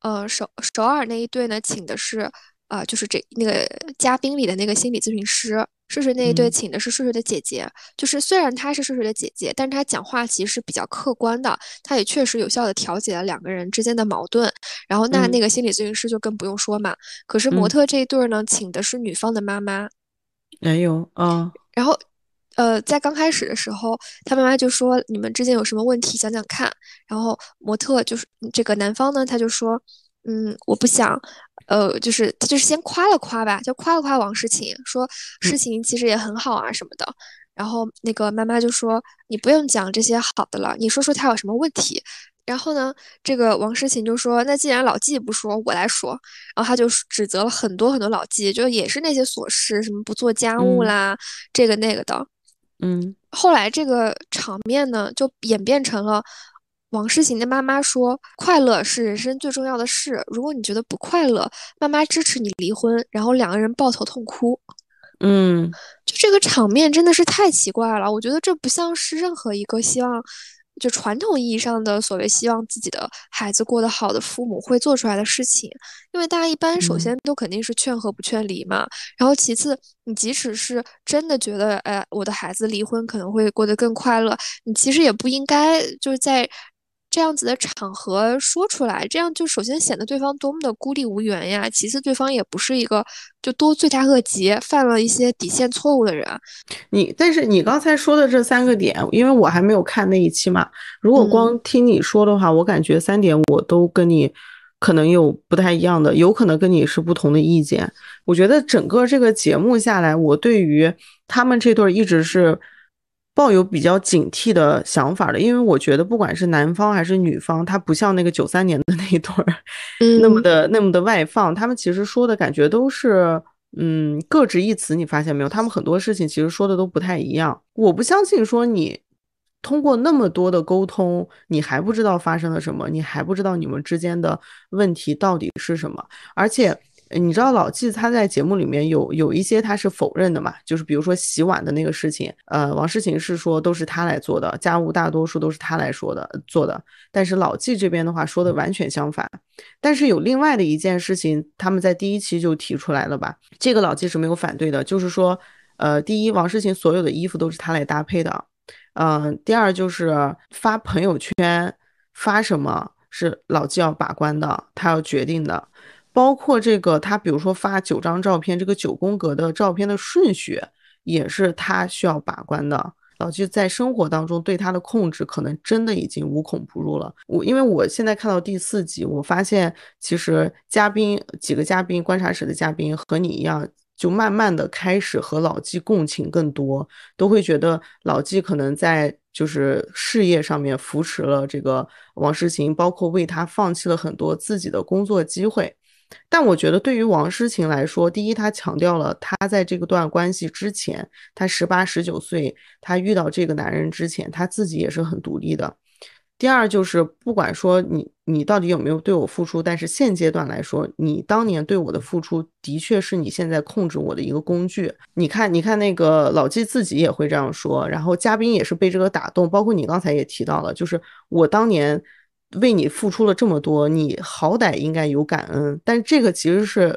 呃，首首尔那一队呢，请的是啊，就是这那个嘉宾里的那个心理咨询师。睡睡那一对请的是睡睡的姐姐，就是虽然她是睡睡的姐姐，但是她讲话其实是比较客观的，她也确实有效的调解了两个人之间的矛盾。然后那那个心理咨询师就更不用说嘛。可是模特这一对呢，请的是女方的妈妈。没有啊。然后，呃，在刚开始的时候，他妈妈就说：“你们之间有什么问题，讲讲看。”然后模特就是这个男方呢，他就说：“嗯，我不想。”呃，就是他就是先夸了夸吧，就夸了夸王诗晴，说诗晴其实也很好啊什么的。然后那个妈妈就说：“你不用讲这些好的了，你说说他有什么问题。”然后呢，这个王诗晴就说：“那既然老纪不说，我来说。”然后他就指责了很多很多老纪，就也是那些琐事，什么不做家务啦，这个那个的。嗯，后来这个场面呢，就演变成了。王诗行的妈妈说：“快乐是人生最重要的事。如果你觉得不快乐，妈妈支持你离婚。”然后两个人抱头痛哭。嗯，就这个场面真的是太奇怪了。我觉得这不像是任何一个希望，就传统意义上的所谓希望自己的孩子过得好的父母会做出来的事情。因为大家一般首先都肯定是劝和不劝离嘛。然后其次，你即使是真的觉得，哎，我的孩子离婚可能会过得更快乐，你其实也不应该就是在。这样子的场合说出来，这样就首先显得对方多么的孤立无援呀。其次，对方也不是一个就多罪大恶极、犯了一些底线错误的人。你，但是你刚才说的这三个点，因为我还没有看那一期嘛。如果光听你说的话，我感觉三点我都跟你可能有不太一样的，有可能跟你是不同的意见。我觉得整个这个节目下来，我对于他们这对一直是。抱有比较警惕的想法的，因为我觉得不管是男方还是女方，他不像那个九三年的那一对儿，那么的那么的外放。他们其实说的感觉都是，嗯，各执一词。你发现没有？他们很多事情其实说的都不太一样。我不相信说你通过那么多的沟通，你还不知道发生了什么，你还不知道你们之间的问题到底是什么。而且你知道老纪他在节目里面有有一些他是否认的嘛？就是比如说洗碗的那个事情，呃，王诗晴是说都是他来做的，家务大多数都是他来说的做的。但是老纪这边的话说的完全相反。但是有另外的一件事情，他们在第一期就提出来了吧？这个老纪是没有反对的，就是说，呃，第一，王诗晴所有的衣服都是他来搭配的，嗯，第二就是发朋友圈发什么是老纪要把关的，他要决定的。包括这个，他比如说发九张照片，这个九宫格的照片的顺序也是他需要把关的。老季在生活当中对他的控制，可能真的已经无孔不入了。我因为我现在看到第四集，我发现其实嘉宾几个嘉宾，观察室的嘉宾和你一样，就慢慢的开始和老纪共情更多，都会觉得老纪可能在就是事业上面扶持了这个王诗晴，包括为他放弃了很多自己的工作机会。但我觉得，对于王诗晴来说，第一，她强调了她在这个段关系之前，她十八、十九岁，她遇到这个男人之前，她自己也是很独立的。第二，就是不管说你你到底有没有对我付出，但是现阶段来说，你当年对我的付出，的确是你现在控制我的一个工具。你看，你看那个老纪自己也会这样说，然后嘉宾也是被这个打动，包括你刚才也提到了，就是我当年。为你付出了这么多，你好歹应该有感恩。但这个其实是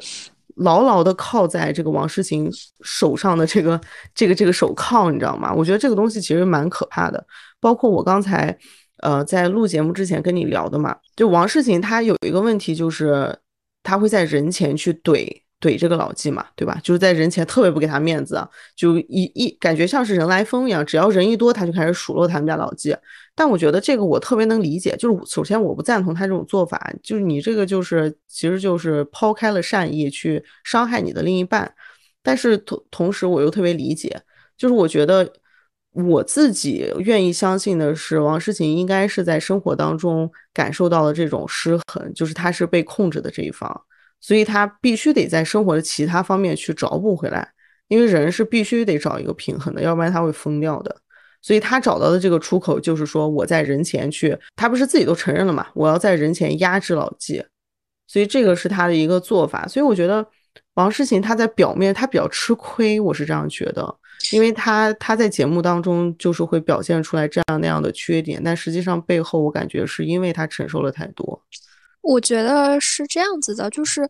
牢牢的靠在这个王诗晴手上的这个这个这个手铐，你知道吗？我觉得这个东西其实蛮可怕的。包括我刚才呃在录节目之前跟你聊的嘛，就王诗晴她有一个问题，就是她会在人前去怼。怼这个老纪嘛，对吧？就是在人前特别不给他面子，就一一感觉像是人来疯一样，只要人一多，他就开始数落他们家老纪。但我觉得这个我特别能理解，就是首先我不赞同他这种做法，就是你这个就是其实就是抛开了善意去伤害你的另一半。但是同同时我又特别理解，就是我觉得我自己愿意相信的是，王诗晴应该是在生活当中感受到了这种失衡，就是他是被控制的这一方。所以他必须得在生活的其他方面去找补回来，因为人是必须得找一个平衡的，要不然他会疯掉的。所以他找到的这个出口就是说，我在人前去，他不是自己都承认了嘛？我要在人前压制老纪，所以这个是他的一个做法。所以我觉得王诗晴他在表面他比较吃亏，我是这样觉得，因为他他在节目当中就是会表现出来这样那样的缺点，但实际上背后我感觉是因为他承受了太多。我觉得是这样子的，就是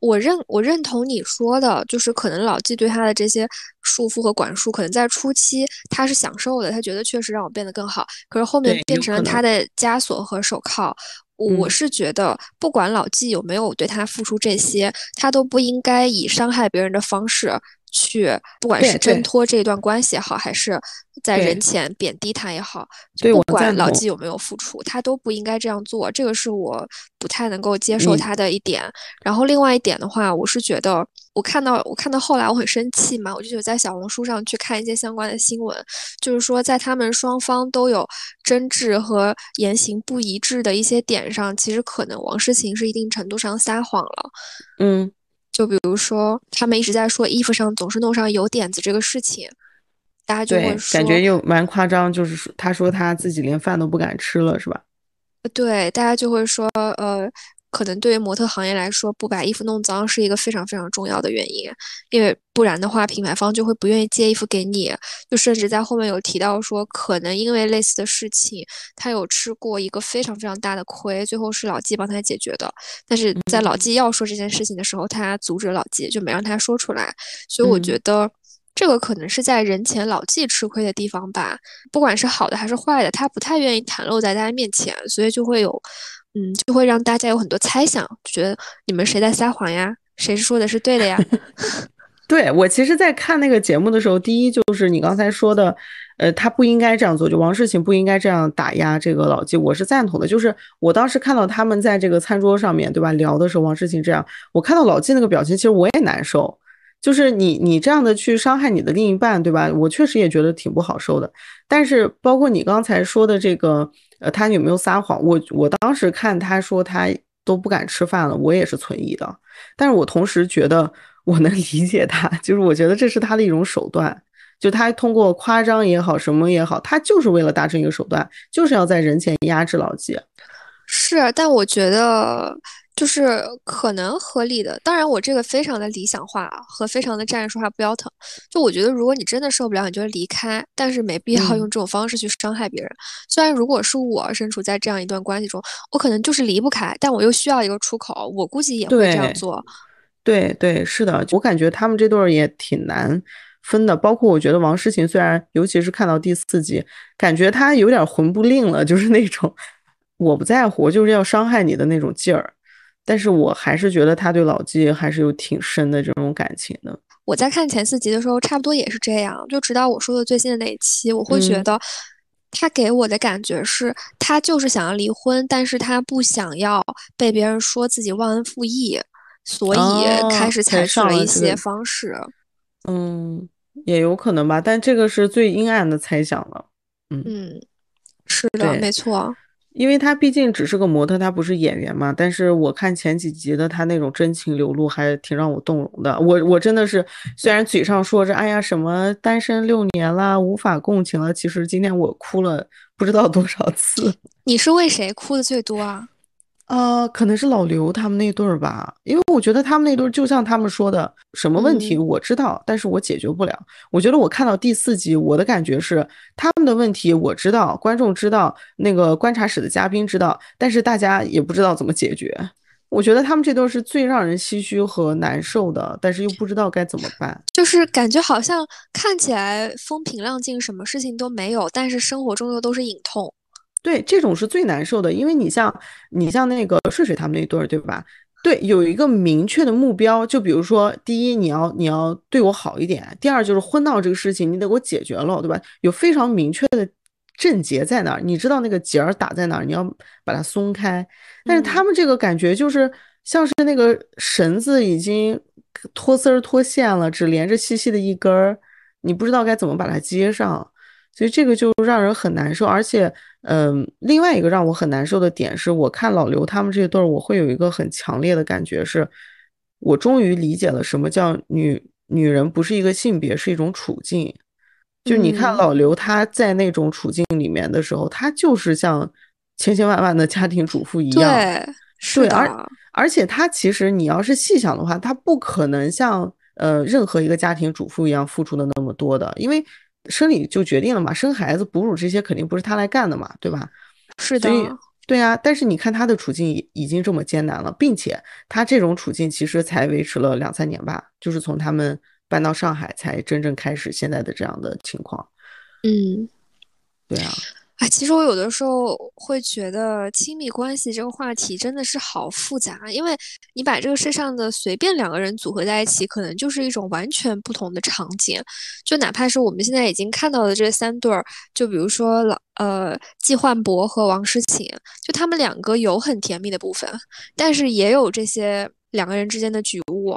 我认我认同你说的，就是可能老纪对他的这些束缚和管束，可能在初期他是享受的，他觉得确实让我变得更好。可是后面变成了他的枷锁和手铐。我是觉得，不管老纪有没有对他付出这些，他都不应该以伤害别人的方式。去，不管是挣脱这段关系也好，还是在人前贬低他也好，不管老纪有没有付出，他都不应该这样做。这个是我不太能够接受他的一点。然后另外一点的话，我是觉得，我看到我看到后来我很生气嘛，我就有在小红书上去看一些相关的新闻，就是说在他们双方都有争执和言行不一致的一些点上，其实可能王诗晴是一定程度上撒谎了。嗯。就比如说，他们一直在说衣服上总是弄上油点子这个事情，大家就会说感觉又蛮夸张，就是说他说他自己连饭都不敢吃了，是吧？对，大家就会说，呃。可能对于模特行业来说，不把衣服弄脏是一个非常非常重要的原因，因为不然的话，品牌方就会不愿意借衣服给你。就甚至在后面有提到说，可能因为类似的事情，他有吃过一个非常非常大的亏，最后是老纪帮他解决的。但是在老纪要说这件事情的时候，他阻止老纪，就没让他说出来。所以我觉得这个可能是在人前老纪吃亏的地方吧。不管是好的还是坏的，他不太愿意袒露在大家面前，所以就会有。嗯，就会让大家有很多猜想，觉得你们谁在撒谎呀？谁是说的是对的呀？[LAUGHS] 对我其实，在看那个节目的时候，第一就是你刚才说的，呃，他不应该这样做，就王世晴不应该这样打压这个老纪，我是赞同的。就是我当时看到他们在这个餐桌上面对吧聊的时候，王世晴这样，我看到老纪那个表情，其实我也难受。就是你你这样的去伤害你的另一半，对吧？我确实也觉得挺不好受的。但是包括你刚才说的这个。呃，他有没有撒谎？我我当时看他说他都不敢吃饭了，我也是存疑的。但是我同时觉得我能 [LAUGHS] 理解他，就是我觉得这是他的一种手段，就他通过夸张也好，什么也好，他就是为了达成一个手段，就是要在人前压制老纪。是，但我觉得就是可能合理的，当然我这个非常的理想化和非常的站着说话不腰疼。就我觉得，如果你真的受不了，你就离开，但是没必要用这种方式去伤害别人。虽然如果是我身处在这样一段关系中，我可能就是离不开，但我又需要一个出口，我估计也会这样做。对对，是的，我感觉他们这对儿也挺难分的。包括我觉得王诗晴，虽然尤其是看到第四集，感觉他有点魂不吝了，就是那种 [LAUGHS] 我不在乎，就是要伤害你的那种劲儿。但是我还是觉得他对老纪还是有挺深的这种感情的。我在看前四集的时候，差不多也是这样。就直到我说的最新的那一期，我会觉得他给我的感觉是，他就是想要离婚，但是他不想要被别人说自己忘恩负义，所以开始采取了一些方式。嗯，也有可能吧，但这个是最阴暗的猜想了。嗯，是的，没错。因为他毕竟只是个模特，他不是演员嘛。但是我看前几集的他那种真情流露，还挺让我动容的。我我真的是，虽然嘴上说着“哎呀，什么单身六年啦，无法共情了”，其实今天我哭了不知道多少次。你是为谁哭的最多啊？呃，可能是老刘他们那对儿吧，因为我觉得他们那对儿就像他们说的，什么问题我知道，但是我解决不了。我觉得我看到第四集，我的感觉是他们的问题我知道，观众知道，那个观察室的嘉宾知道，但是大家也不知道怎么解决。我觉得他们这对儿是最让人唏嘘和难受的，但是又不知道该怎么办。就是感觉好像看起来风平浪静，什么事情都没有，但是生活中又都是隐痛。对，这种是最难受的，因为你像你像那个睡睡他们那对儿，对吧？对，有一个明确的目标，就比如说，第一，你要你要对我好一点；第二，就是婚闹这个事情，你得给我解决了，对吧？有非常明确的症结在哪儿，你知道那个结儿打在哪儿，你要把它松开。但是他们这个感觉就是像是那个绳子已经脱丝儿脱线了，只连着细细的一根儿，你不知道该怎么把它接上，所以这个就让人很难受，而且。嗯，另外一个让我很难受的点是，我看老刘他们这对儿，我会有一个很强烈的感觉，是我终于理解了什么叫女女人不是一个性别，是一种处境。就你看老刘他在那种处境里面的时候，他就是像千千万万的家庭主妇一样，对，是的。而而且他其实你要是细想的话，他不可能像呃任何一个家庭主妇一样付出的那么多的，因为。生理就决定了嘛，生孩子、哺乳这些肯定不是他来干的嘛，对吧？是的，对啊。但是你看他的处境已经这么艰难了，并且他这种处境其实才维持了两三年吧，就是从他们搬到上海才真正开始现在的这样的情况。嗯，对啊。哎，其实我有的时候会觉得亲密关系这个话题真的是好复杂，因为你把这个世上的随便两个人组合在一起，可能就是一种完全不同的场景。就哪怕是我们现在已经看到的这三对儿，就比如说老呃季焕博和王诗晴，就他们两个有很甜蜜的部分，但是也有这些两个人之间的举物。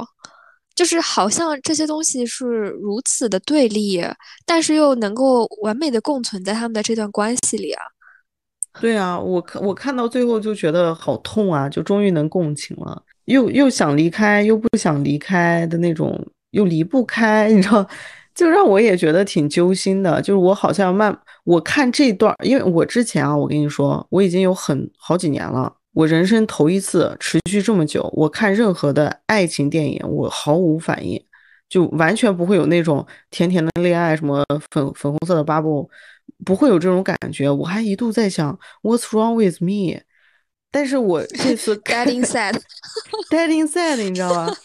就是好像这些东西是如此的对立，但是又能够完美的共存在他们的这段关系里啊。对啊，我看我看到最后就觉得好痛啊，就终于能共情了，又又想离开又不想离开的那种，又离不开，[LAUGHS] 你知道，就让我也觉得挺揪心的。就是我好像慢，我看这段，因为我之前啊，我跟你说，我已经有很好几年了。我人生头一次持续这么久，我看任何的爱情电影，我毫无反应，就完全不会有那种甜甜的恋爱，什么粉粉红色的 bubble，不会有这种感觉。我还一度在想，What's wrong with me？但是我这次 [LAUGHS] getting sad，getting [LAUGHS] sad，你知道吗？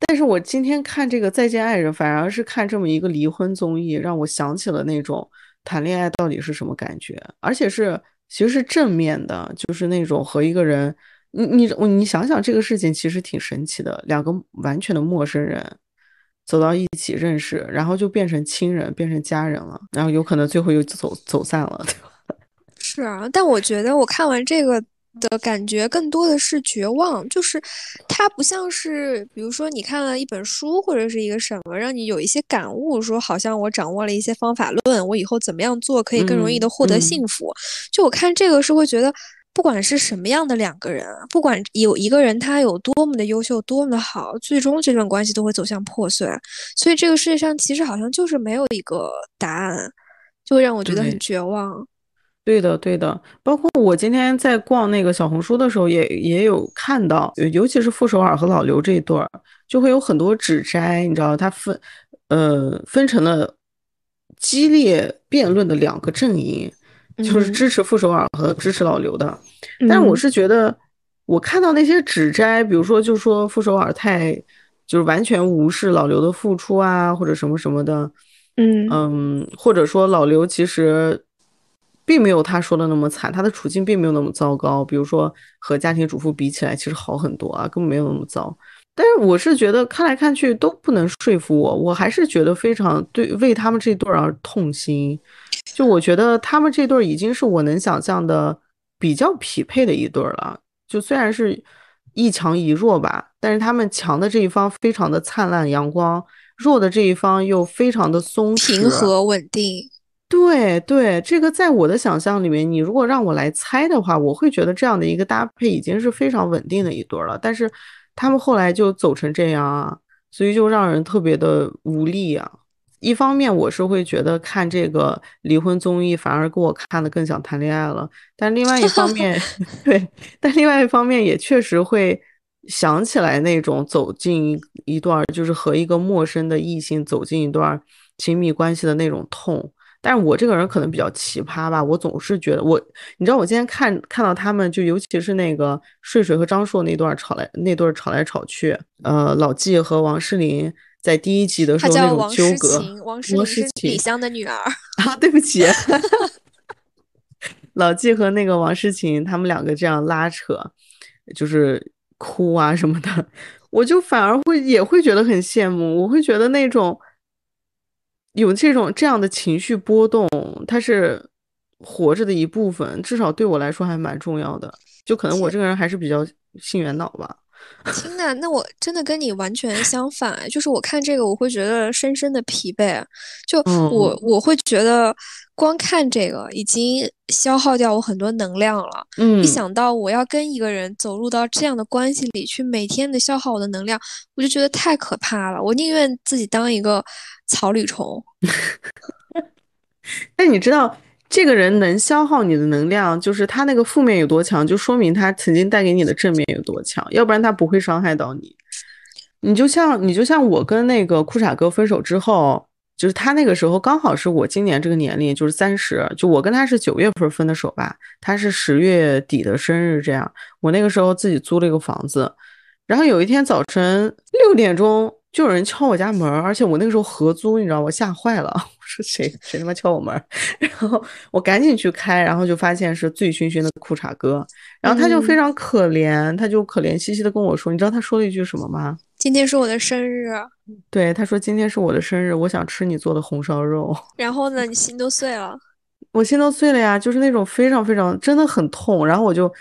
但是我今天看这个《再见爱人》，反而是看这么一个离婚综艺，让我想起了那种谈恋爱到底是什么感觉，而且是。其实是正面的，就是那种和一个人，你你你想想这个事情其实挺神奇的，两个完全的陌生人走到一起认识，然后就变成亲人，变成家人了，然后有可能最后又走走散了，对吧？是啊，但我觉得我看完这个。的感觉更多的是绝望，就是它不像是，比如说你看了一本书或者是一个什么，让你有一些感悟，说好像我掌握了一些方法论，我以后怎么样做可以更容易的获得幸福。就我看这个是会觉得，不管是什么样的两个人，不管有一个人他有多么的优秀，多么的好，最终这段关系都会走向破碎。所以这个世界上其实好像就是没有一个答案，就会让我觉得很绝望。对的，对的，包括我今天在逛那个小红书的时候，也也有看到，尤其是傅首尔和老刘这一对儿，就会有很多指摘，你知道，他分，呃，分成了激烈辩论的两个阵营，就是支持傅首尔和支持老刘的。但是我是觉得，我看到那些指摘，比如说就说傅首尔太，就是完全无视老刘的付出啊，或者什么什么的，嗯嗯，或者说老刘其实。并没有他说的那么惨，他的处境并没有那么糟糕。比如说和家庭主妇比起来，其实好很多啊，根本没有那么糟。但是我是觉得看来看去都不能说服我，我还是觉得非常对为他们这对儿而痛心。就我觉得他们这对儿已经是我能想象的比较匹配的一对儿了。就虽然是一强一弱吧，但是他们强的这一方非常的灿烂阳光，弱的这一方又非常的松弛平和稳定。对对，这个在我的想象里面，你如果让我来猜的话，我会觉得这样的一个搭配已经是非常稳定的一对了。但是他们后来就走成这样啊，所以就让人特别的无力啊。一方面我是会觉得看这个离婚综艺反而给我看的更想谈恋爱了，但另外一方面，[LAUGHS] 对，但另外一方面也确实会想起来那种走进一段就是和一个陌生的异性走进一段亲密关系的那种痛。但是我这个人可能比较奇葩吧，我总是觉得我，你知道我今天看看到他们，就尤其是那个睡睡和张硕那段吵来那对吵来吵去，呃，老纪和王诗龄在第一集的时候那种纠葛，王诗龄是李湘的女儿啊，对不起，[LAUGHS] 老纪和那个王诗晴他们两个这样拉扯，就是哭啊什么的，[LAUGHS] 我就反而会也会觉得很羡慕，我会觉得那种。有这种这样的情绪波动，它是活着的一部分，至少对我来说还蛮重要的。就可能我这个人还是比较性缘脑吧。天呐，那我真的跟你完全相反，就是我看这个我会觉得深深的疲惫，就我我会觉得光看这个已经消耗掉我很多能量了。嗯，一想到我要跟一个人走入到这样的关系里去，每天的消耗我的能量，我就觉得太可怕了。我宁愿自己当一个。草履虫，[LAUGHS] 那你知道这个人能消耗你的能量，就是他那个负面有多强，就说明他曾经带给你的正面有多强，要不然他不会伤害到你。你就像你就像我跟那个裤衩哥分手之后，就是他那个时候刚好是我今年这个年龄，就是三十，就我跟他是九月份分的手吧，他是十月底的生日，这样我那个时候自己租了一个房子，然后有一天早晨六点钟。就有人敲我家门，而且我那个时候合租，你知道，我吓坏了。[LAUGHS] 我说谁谁他妈敲我门？[LAUGHS] 然后我赶紧去开，然后就发现是醉醺醺的裤衩哥。然后他就非常可怜，他就可怜兮兮的跟我说：“你知道他说了一句什么吗？今天是我的生日。”对，他说：“今天是我的生日，我想吃你做的红烧肉。[LAUGHS] ”然后呢，你心都碎了。我心都碎了呀，就是那种非常非常真的很痛。然后我就。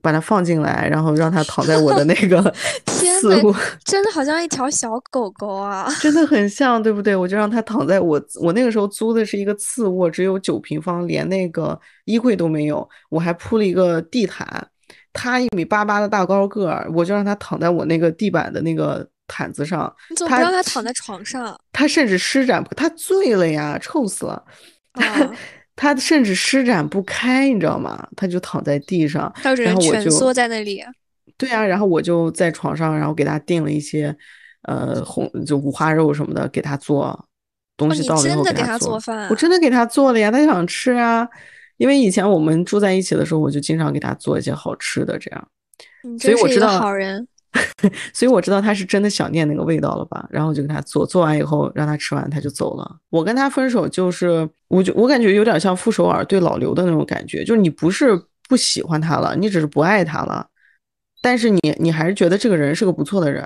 把它放进来，然后让它躺在我的那个 [LAUGHS] 次卧，真的好像一条小狗狗啊，[LAUGHS] 真的很像，对不对？我就让它躺在我我那个时候租的是一个次卧，只有九平方，连那个衣柜都没有，我还铺了一个地毯。它一米八八的大高个儿，我就让他躺在我那个地板的那个毯子上。你怎么不让他躺在床上？他甚至施展，他醉了呀，臭死了。他他甚至施展不开，你知道吗？他就躺在地上，然后我就缩在那里。对啊，然后我就在床上，然后给他订了一些，呃，红就五花肉什么的，给他做东西。到了以后给他做饭，我真的给他做了呀，他想吃啊。因为以前我们住在一起的时候，我就经常给他做一些好吃的，这样。所以我知道好人。[LAUGHS] 所以我知道他是真的想念那个味道了吧？然后我就给他做，做完以后让他吃完，他就走了。我跟他分手就是，我就我感觉有点像傅首尔对老刘的那种感觉，就是你不是不喜欢他了，你只是不爱他了，但是你你还是觉得这个人是个不错的人。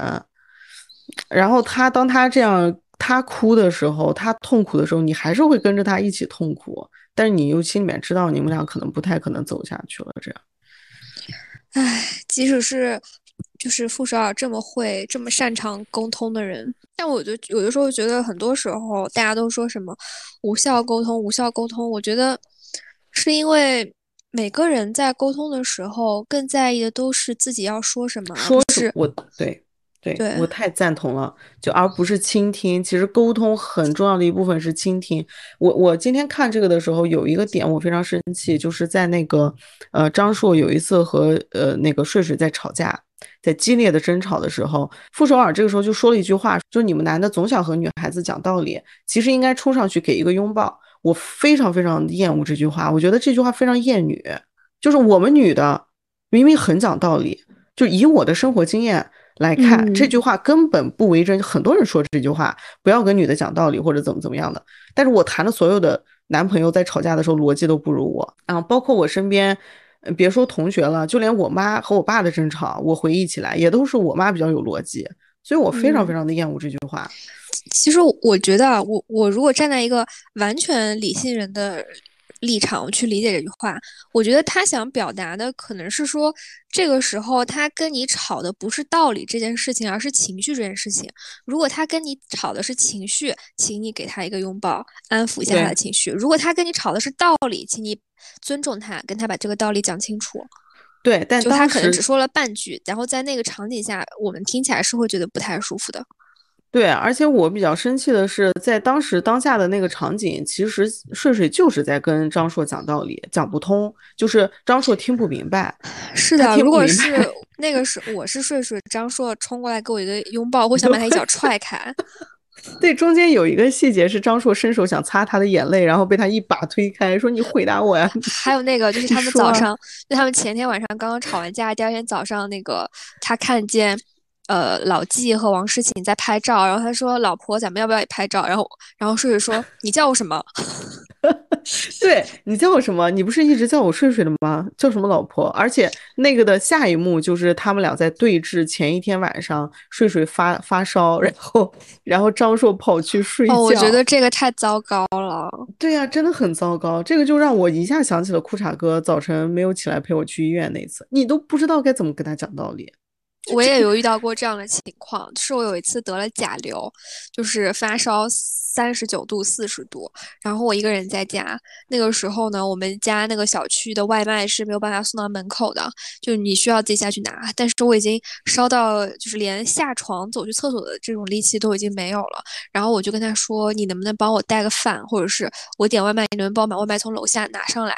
然后他当他这样他哭的时候，他痛苦的时候，你还是会跟着他一起痛苦，但是你又心里面知道你们俩可能不太可能走下去了。这样，唉，即使是。就是傅首尔这么会、这么擅长沟通的人，但我就有的时候觉得，很多时候大家都说什么无效沟通、无效沟通，我觉得是因为每个人在沟通的时候更在意的都是自己要说什么，说是我对对我太赞同了，就而不是倾听。其实沟通很重要的一部分是倾听。我我今天看这个的时候，有一个点我非常生气，就是在那个呃张硕有一次和呃那个睡睡在吵架，在激烈的争吵的时候，傅首尔这个时候就说了一句话，就你们男的总想和女孩子讲道理，其实应该冲上去给一个拥抱。我非常非常厌恶这句话，我觉得这句话非常厌女，就是我们女的明明很讲道理，就以我的生活经验。来看这句话根本不为真，很多人说这句话不要跟女的讲道理或者怎么怎么样的。但是我谈的所有的男朋友在吵架的时候逻辑都不如我啊，包括我身边，别说同学了，就连我妈和我爸的争吵，我回忆起来也都是我妈比较有逻辑，所以我非常非常的厌恶这句话。其实我觉得，我我如果站在一个完全理性人的。立场去理解这句话，我觉得他想表达的可能是说，这个时候他跟你吵的不是道理这件事情，而是情绪这件事情。如果他跟你吵的是情绪，请你给他一个拥抱，安抚一下他的情绪；如果他跟你吵的是道理，请你尊重他，跟他把这个道理讲清楚。对，但就他可能只说了半句，然后在那个场景下，我们听起来是会觉得不太舒服的。对，而且我比较生气的是，在当时当下的那个场景，其实睡睡就是在跟张硕讲道理，讲不通，就是张硕听不明白。[LAUGHS] 是的，如果是那个是我是睡睡，张硕冲过来给我一个拥抱，我想把他一脚踹开。[LAUGHS] 对，中间有一个细节是张硕伸手想擦他的眼泪，然后被他一把推开，说：“你回答我呀。[LAUGHS] ”还有那个就是他们早上，就他们前天晚上刚刚吵完架，第二天早上那个他看见。呃，老纪和王诗琴在拍照，然后他说：“老婆，咱们要不要也拍照？”然后，然后睡睡说：“你叫我什么？[LAUGHS] 对你叫我什么？你不是一直叫我睡睡的吗？叫什么老婆？而且那个的下一幕就是他们俩在对峙。前一天晚上，睡睡发发烧，然后，然后张硕跑去睡觉。我觉得这个太糟糕了。对呀，真的很糟糕。这个就让我一下想起了裤衩哥早晨没有起来陪我去医院那次，你都不知道该怎么跟他讲道理。我也有遇到过这样的情况，是我有一次得了甲流，就是发烧三十九度、四十度，然后我一个人在家。那个时候呢，我们家那个小区的外卖是没有办法送到门口的，就你需要自己下去拿。但是我已经烧到，就是连下床走去厕所的这种力气都已经没有了。然后我就跟他说：“你能不能帮我带个饭，或者是我点外卖，你能帮我把外卖从楼下拿上来？”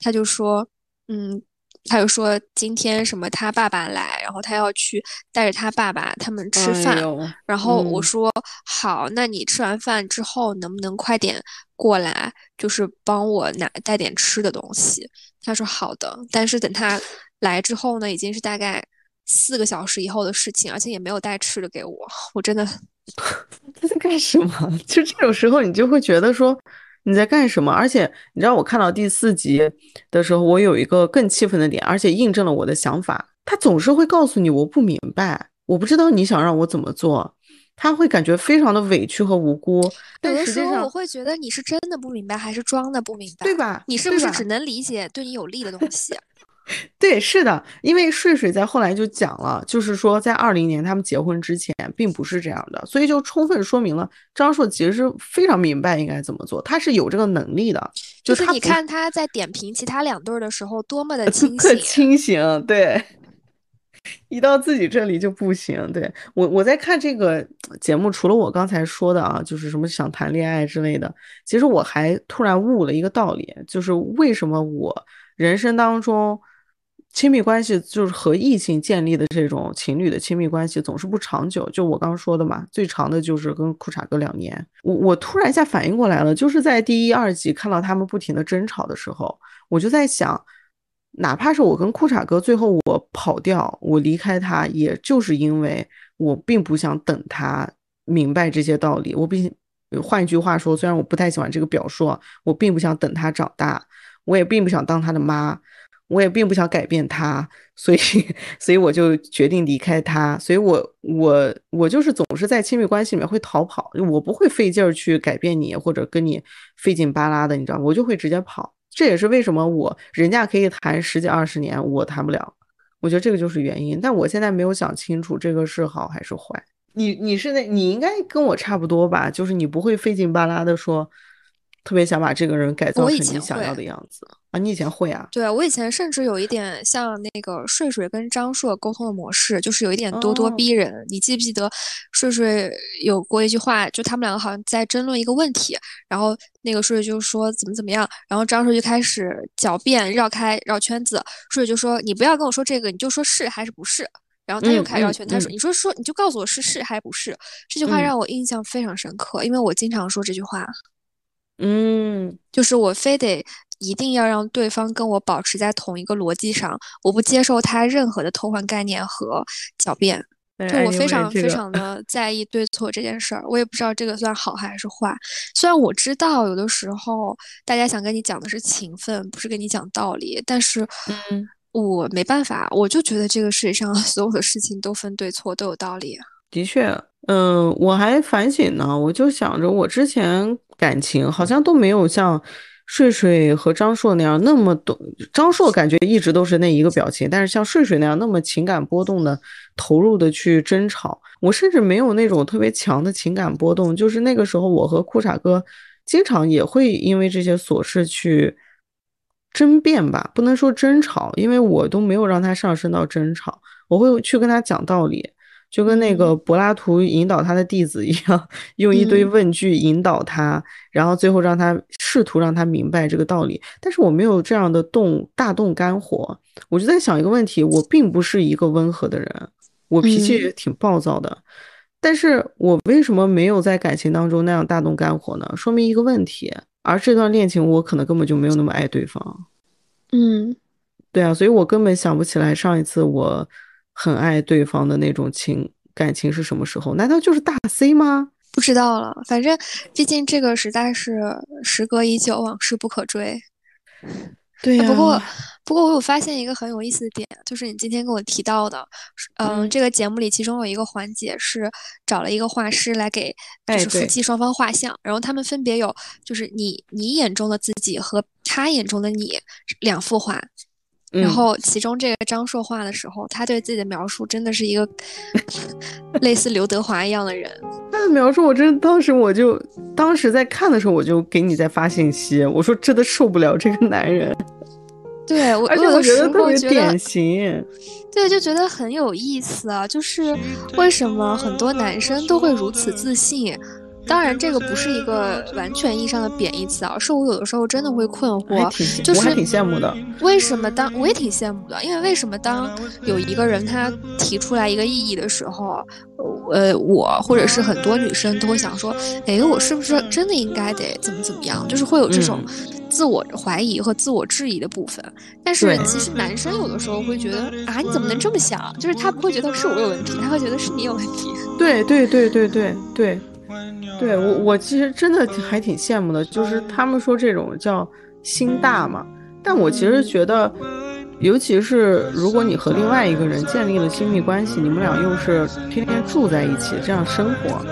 他就说：“嗯。”他就说今天什么他爸爸来，然后他要去带着他爸爸他们吃饭。然后我说好，那你吃完饭之后能不能快点过来，就是帮我拿带点吃的东西？他说好的。但是等他来之后呢，已经是大概四个小时以后的事情，而且也没有带吃的给我。我真的 [LAUGHS] 他在干什么？就这种时候，你就会觉得说。你在干什么？而且你知道，我看到第四集的时候，我有一个更气愤的点，而且印证了我的想法。他总是会告诉你我不明白，我不知道你想让我怎么做，他会感觉非常的委屈和无辜。有的时候我会觉得你是真的不明白，还是装的不明白，对吧？你是不是只能理解对你有利的东西？[LAUGHS] 对，是的，因为睡睡在后来就讲了，就是说在二零年他们结婚之前并不是这样的，所以就充分说明了张硕其实是非常明白应该怎么做，他是有这个能力的。就是你看他在点评其他两对的时候多么的清醒，[LAUGHS] 清醒，对，一到自己这里就不行。对我，我在看这个节目，除了我刚才说的啊，就是什么想谈恋爱之类的，其实我还突然悟了一个道理，就是为什么我人生当中。亲密关系就是和异性建立的这种情侣的亲密关系总是不长久，就我刚说的嘛，最长的就是跟裤衩哥两年。我我突然一下反应过来了，就是在第一、二集看到他们不停的争吵的时候，我就在想，哪怕是我跟裤衩哥最后我跑掉，我离开他，也就是因为我并不想等他明白这些道理。我并换一句话说，虽然我不太喜欢这个表述，我并不想等他长大，我也并不想当他的妈。我也并不想改变他，所以，[LAUGHS] 所以我就决定离开他。所以，我，我，我就是总是在亲密关系里面会逃跑，我不会费劲儿去改变你，或者跟你费劲巴拉的，你知道吗？我就会直接跑。这也是为什么我人家可以谈十几二十年，我谈不了。我觉得这个就是原因。但我现在没有想清楚这个是好还是坏。你，你是那，你应该跟我差不多吧？就是你不会费劲巴拉的说。特别想把这个人改造成你想要的样子啊！你以前会啊？对啊，我以前甚至有一点像那个睡睡跟张硕沟通的模式，就是有一点咄咄逼人。你记不记得睡睡有过一句话，就他们两个好像在争论一个问题，然后那个睡睡就说怎么怎么样，然后张硕就开始狡辩绕开绕圈子，睡睡就说你不要跟我说这个，你就说是还是不是。然后他又开始绕圈，他说：“你说说，你就告诉我是是还是不是？”这句话让我印象非常深刻，因为我经常说这句话。嗯，就是我非得一定要让对方跟我保持在同一个逻辑上，我不接受他任何的偷换概念和狡辩。就我非常非常的在意对错这件事儿，我也不知道这个算好还是坏。虽然我知道有的时候大家想跟你讲的是情分，不是跟你讲道理，但是，嗯。我没办法，我就觉得这个世界上 [LAUGHS] 所有的事情都分对错，都有道理。的确，嗯，我还反省呢，我就想着我之前感情好像都没有像睡睡和张硕那样那么懂。张硕感觉一直都是那一个表情，但是像睡睡那样那么情感波动的、投入的去争吵，我甚至没有那种特别强的情感波动。就是那个时候，我和裤衩哥经常也会因为这些琐事去。争辩吧，不能说争吵，因为我都没有让他上升到争吵。我会去跟他讲道理，就跟那个柏拉图引导他的弟子一样，用一堆问句引导他，然后最后让他试图让他明白这个道理。但是我没有这样的动大动肝火，我就在想一个问题：我并不是一个温和的人，我脾气也挺暴躁的，但是我为什么没有在感情当中那样大动肝火呢？说明一个问题。而这段恋情，我可能根本就没有那么爱对方。嗯，对啊，所以我根本想不起来上一次我很爱对方的那种情感情是什么时候？难道就是大 C 吗？不知道了，反正毕竟这个实在是时隔已久，往事不可追。[LAUGHS] 对呀。不过，不过我有发现一个很有意思的点，就是你今天跟我提到的，嗯，这个节目里其中有一个环节是找了一个画师来给就是夫妻双方画像，然后他们分别有就是你你眼中的自己和他眼中的你两幅画，然后其中这个张硕画的时候，他对自己的描述真的是一个 [LAUGHS] 类似刘德华一样的人。他的描述，我真的当时我就当时在看的时候，我就给你在发信息，我说真的受不了这个男人。对，我 [LAUGHS] 而且我觉得特别典型，对，就觉得很有意思啊。就是为什么很多男生都会如此自信？当然，这个不是一个完全意义上的贬义词啊，是我有的时候真的会困惑，就是我还挺羡慕的。为什么当我也挺羡慕的？因为为什么当有一个人他提出来一个意义的时候，呃，我或者是很多女生都会想说，哎，我是不是真的应该得怎么怎么样？就是会有这种。自我怀疑和自我质疑的部分，但是其实男生有的时候会觉得啊，你怎么能这么想？就是他不会觉得是我有问题，他会觉得是你有问题。对对对对对对，对对我我其实真的还挺羡慕的，就是他们说这种叫心大嘛，但我其实觉得，尤其是如果你和另外一个人建立了亲密关系，你们俩又是天天住在一起这样生活。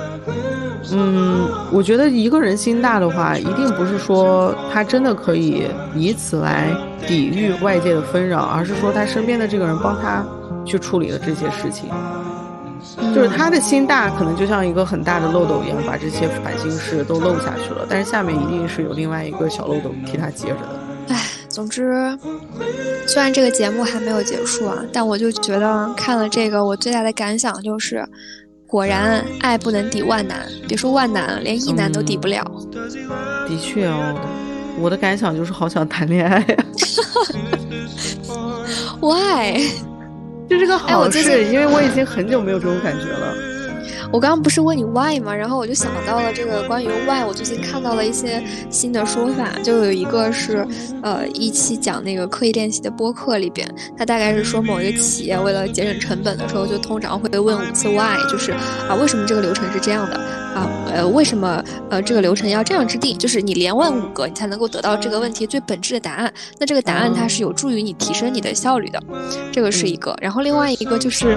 嗯，我觉得一个人心大的话，一定不是说他真的可以以此来抵御外界的纷扰，而是说他身边的这个人帮他去处理了这些事情。就是他的心大，可能就像一个很大的漏斗一样，把这些烦心事都漏下去了。但是下面一定是有另外一个小漏斗替他接着的。唉，总之，虽然这个节目还没有结束啊，但我就觉得看了这个，我最大的感想就是。果然，爱不能抵万难，别说万难，连一难都抵不了。的确哦，我的感想就是好想谈恋爱。[LAUGHS] Why？这是个好事，因为我已经很久没有这种感觉了。我刚刚不是问你 why 吗？然后我就想到了这个关于 why，我最近看到了一些新的说法，就有一个是，呃，一期讲那个刻意练习的播客里边，它大概是说某一个企业为了节省成本的时候，就通常会问五次 why，就是啊，为什么这个流程是这样的？呃，为什么呃这个流程要这样制定？就是你连问五个，你才能够得到这个问题最本质的答案。那这个答案它是有助于你提升你的效率的，这个是一个。然后另外一个就是，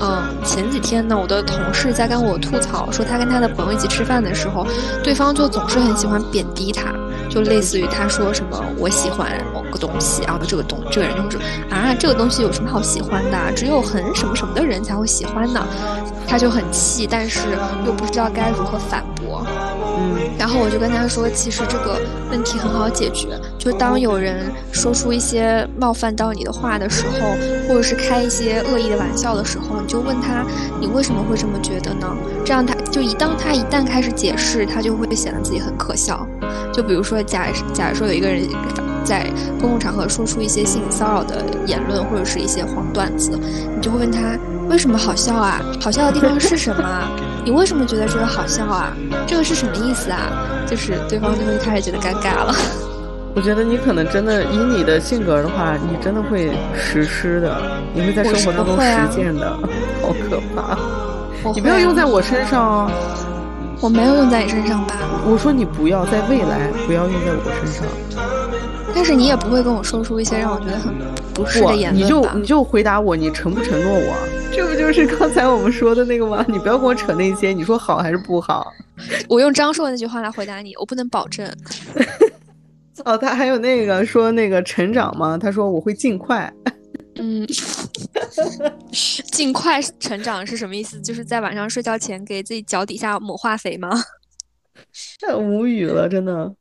嗯，前几天呢，我的同事在跟我吐槽说，他跟他的朋友一起吃饭的时候，对方就总是很喜欢贬低他，就类似于他说什么我喜欢个东西啊，这个东这个人就是啊，这个东西有什么好喜欢的？只有很什么什么的人才会喜欢呢？他就很气，但是又不知道该如何反驳。嗯，然后我就跟他说，其实这个问题很好解决，就当有人说出一些冒犯到你的话的时候，或者是开一些恶意的玩笑的时候，你就问他，你为什么会这么觉得呢？这样他就一当他一旦开始解释，他就会显得自己很可笑。就比如说，假假如说有一个人在公共场合说出一些性骚扰的言论，或者是一些黄段子，你就会问他。为什么好笑啊？[LAUGHS] 好笑的地方是什么？[LAUGHS] 你为什么觉得这个好笑啊？这个是什么意思啊？就是对方就会开始觉得尴尬了。我觉得你可能真的以你的性格的话，你真的会实施的，你会在生活当中实践的，好可怕！你不要用在我身上哦。我没有用在你身上吧？我说你不要在未来不要用在我身上。但是你也不会跟我说出一些让我觉得很不适的言论你就你就回答我，你承不承诺我？[LAUGHS] 这不就是刚才我们说的那个吗？[LAUGHS] 你不要跟我扯那些，你说好还是不好？[LAUGHS] 我用张硕那句话来回答你，我不能保证。哦，他还有那个说那个成长吗？他说我会尽快。嗯，尽快成长是什么意思？就是在晚上睡觉前给自己脚底下抹化肥吗？太无语了，真的。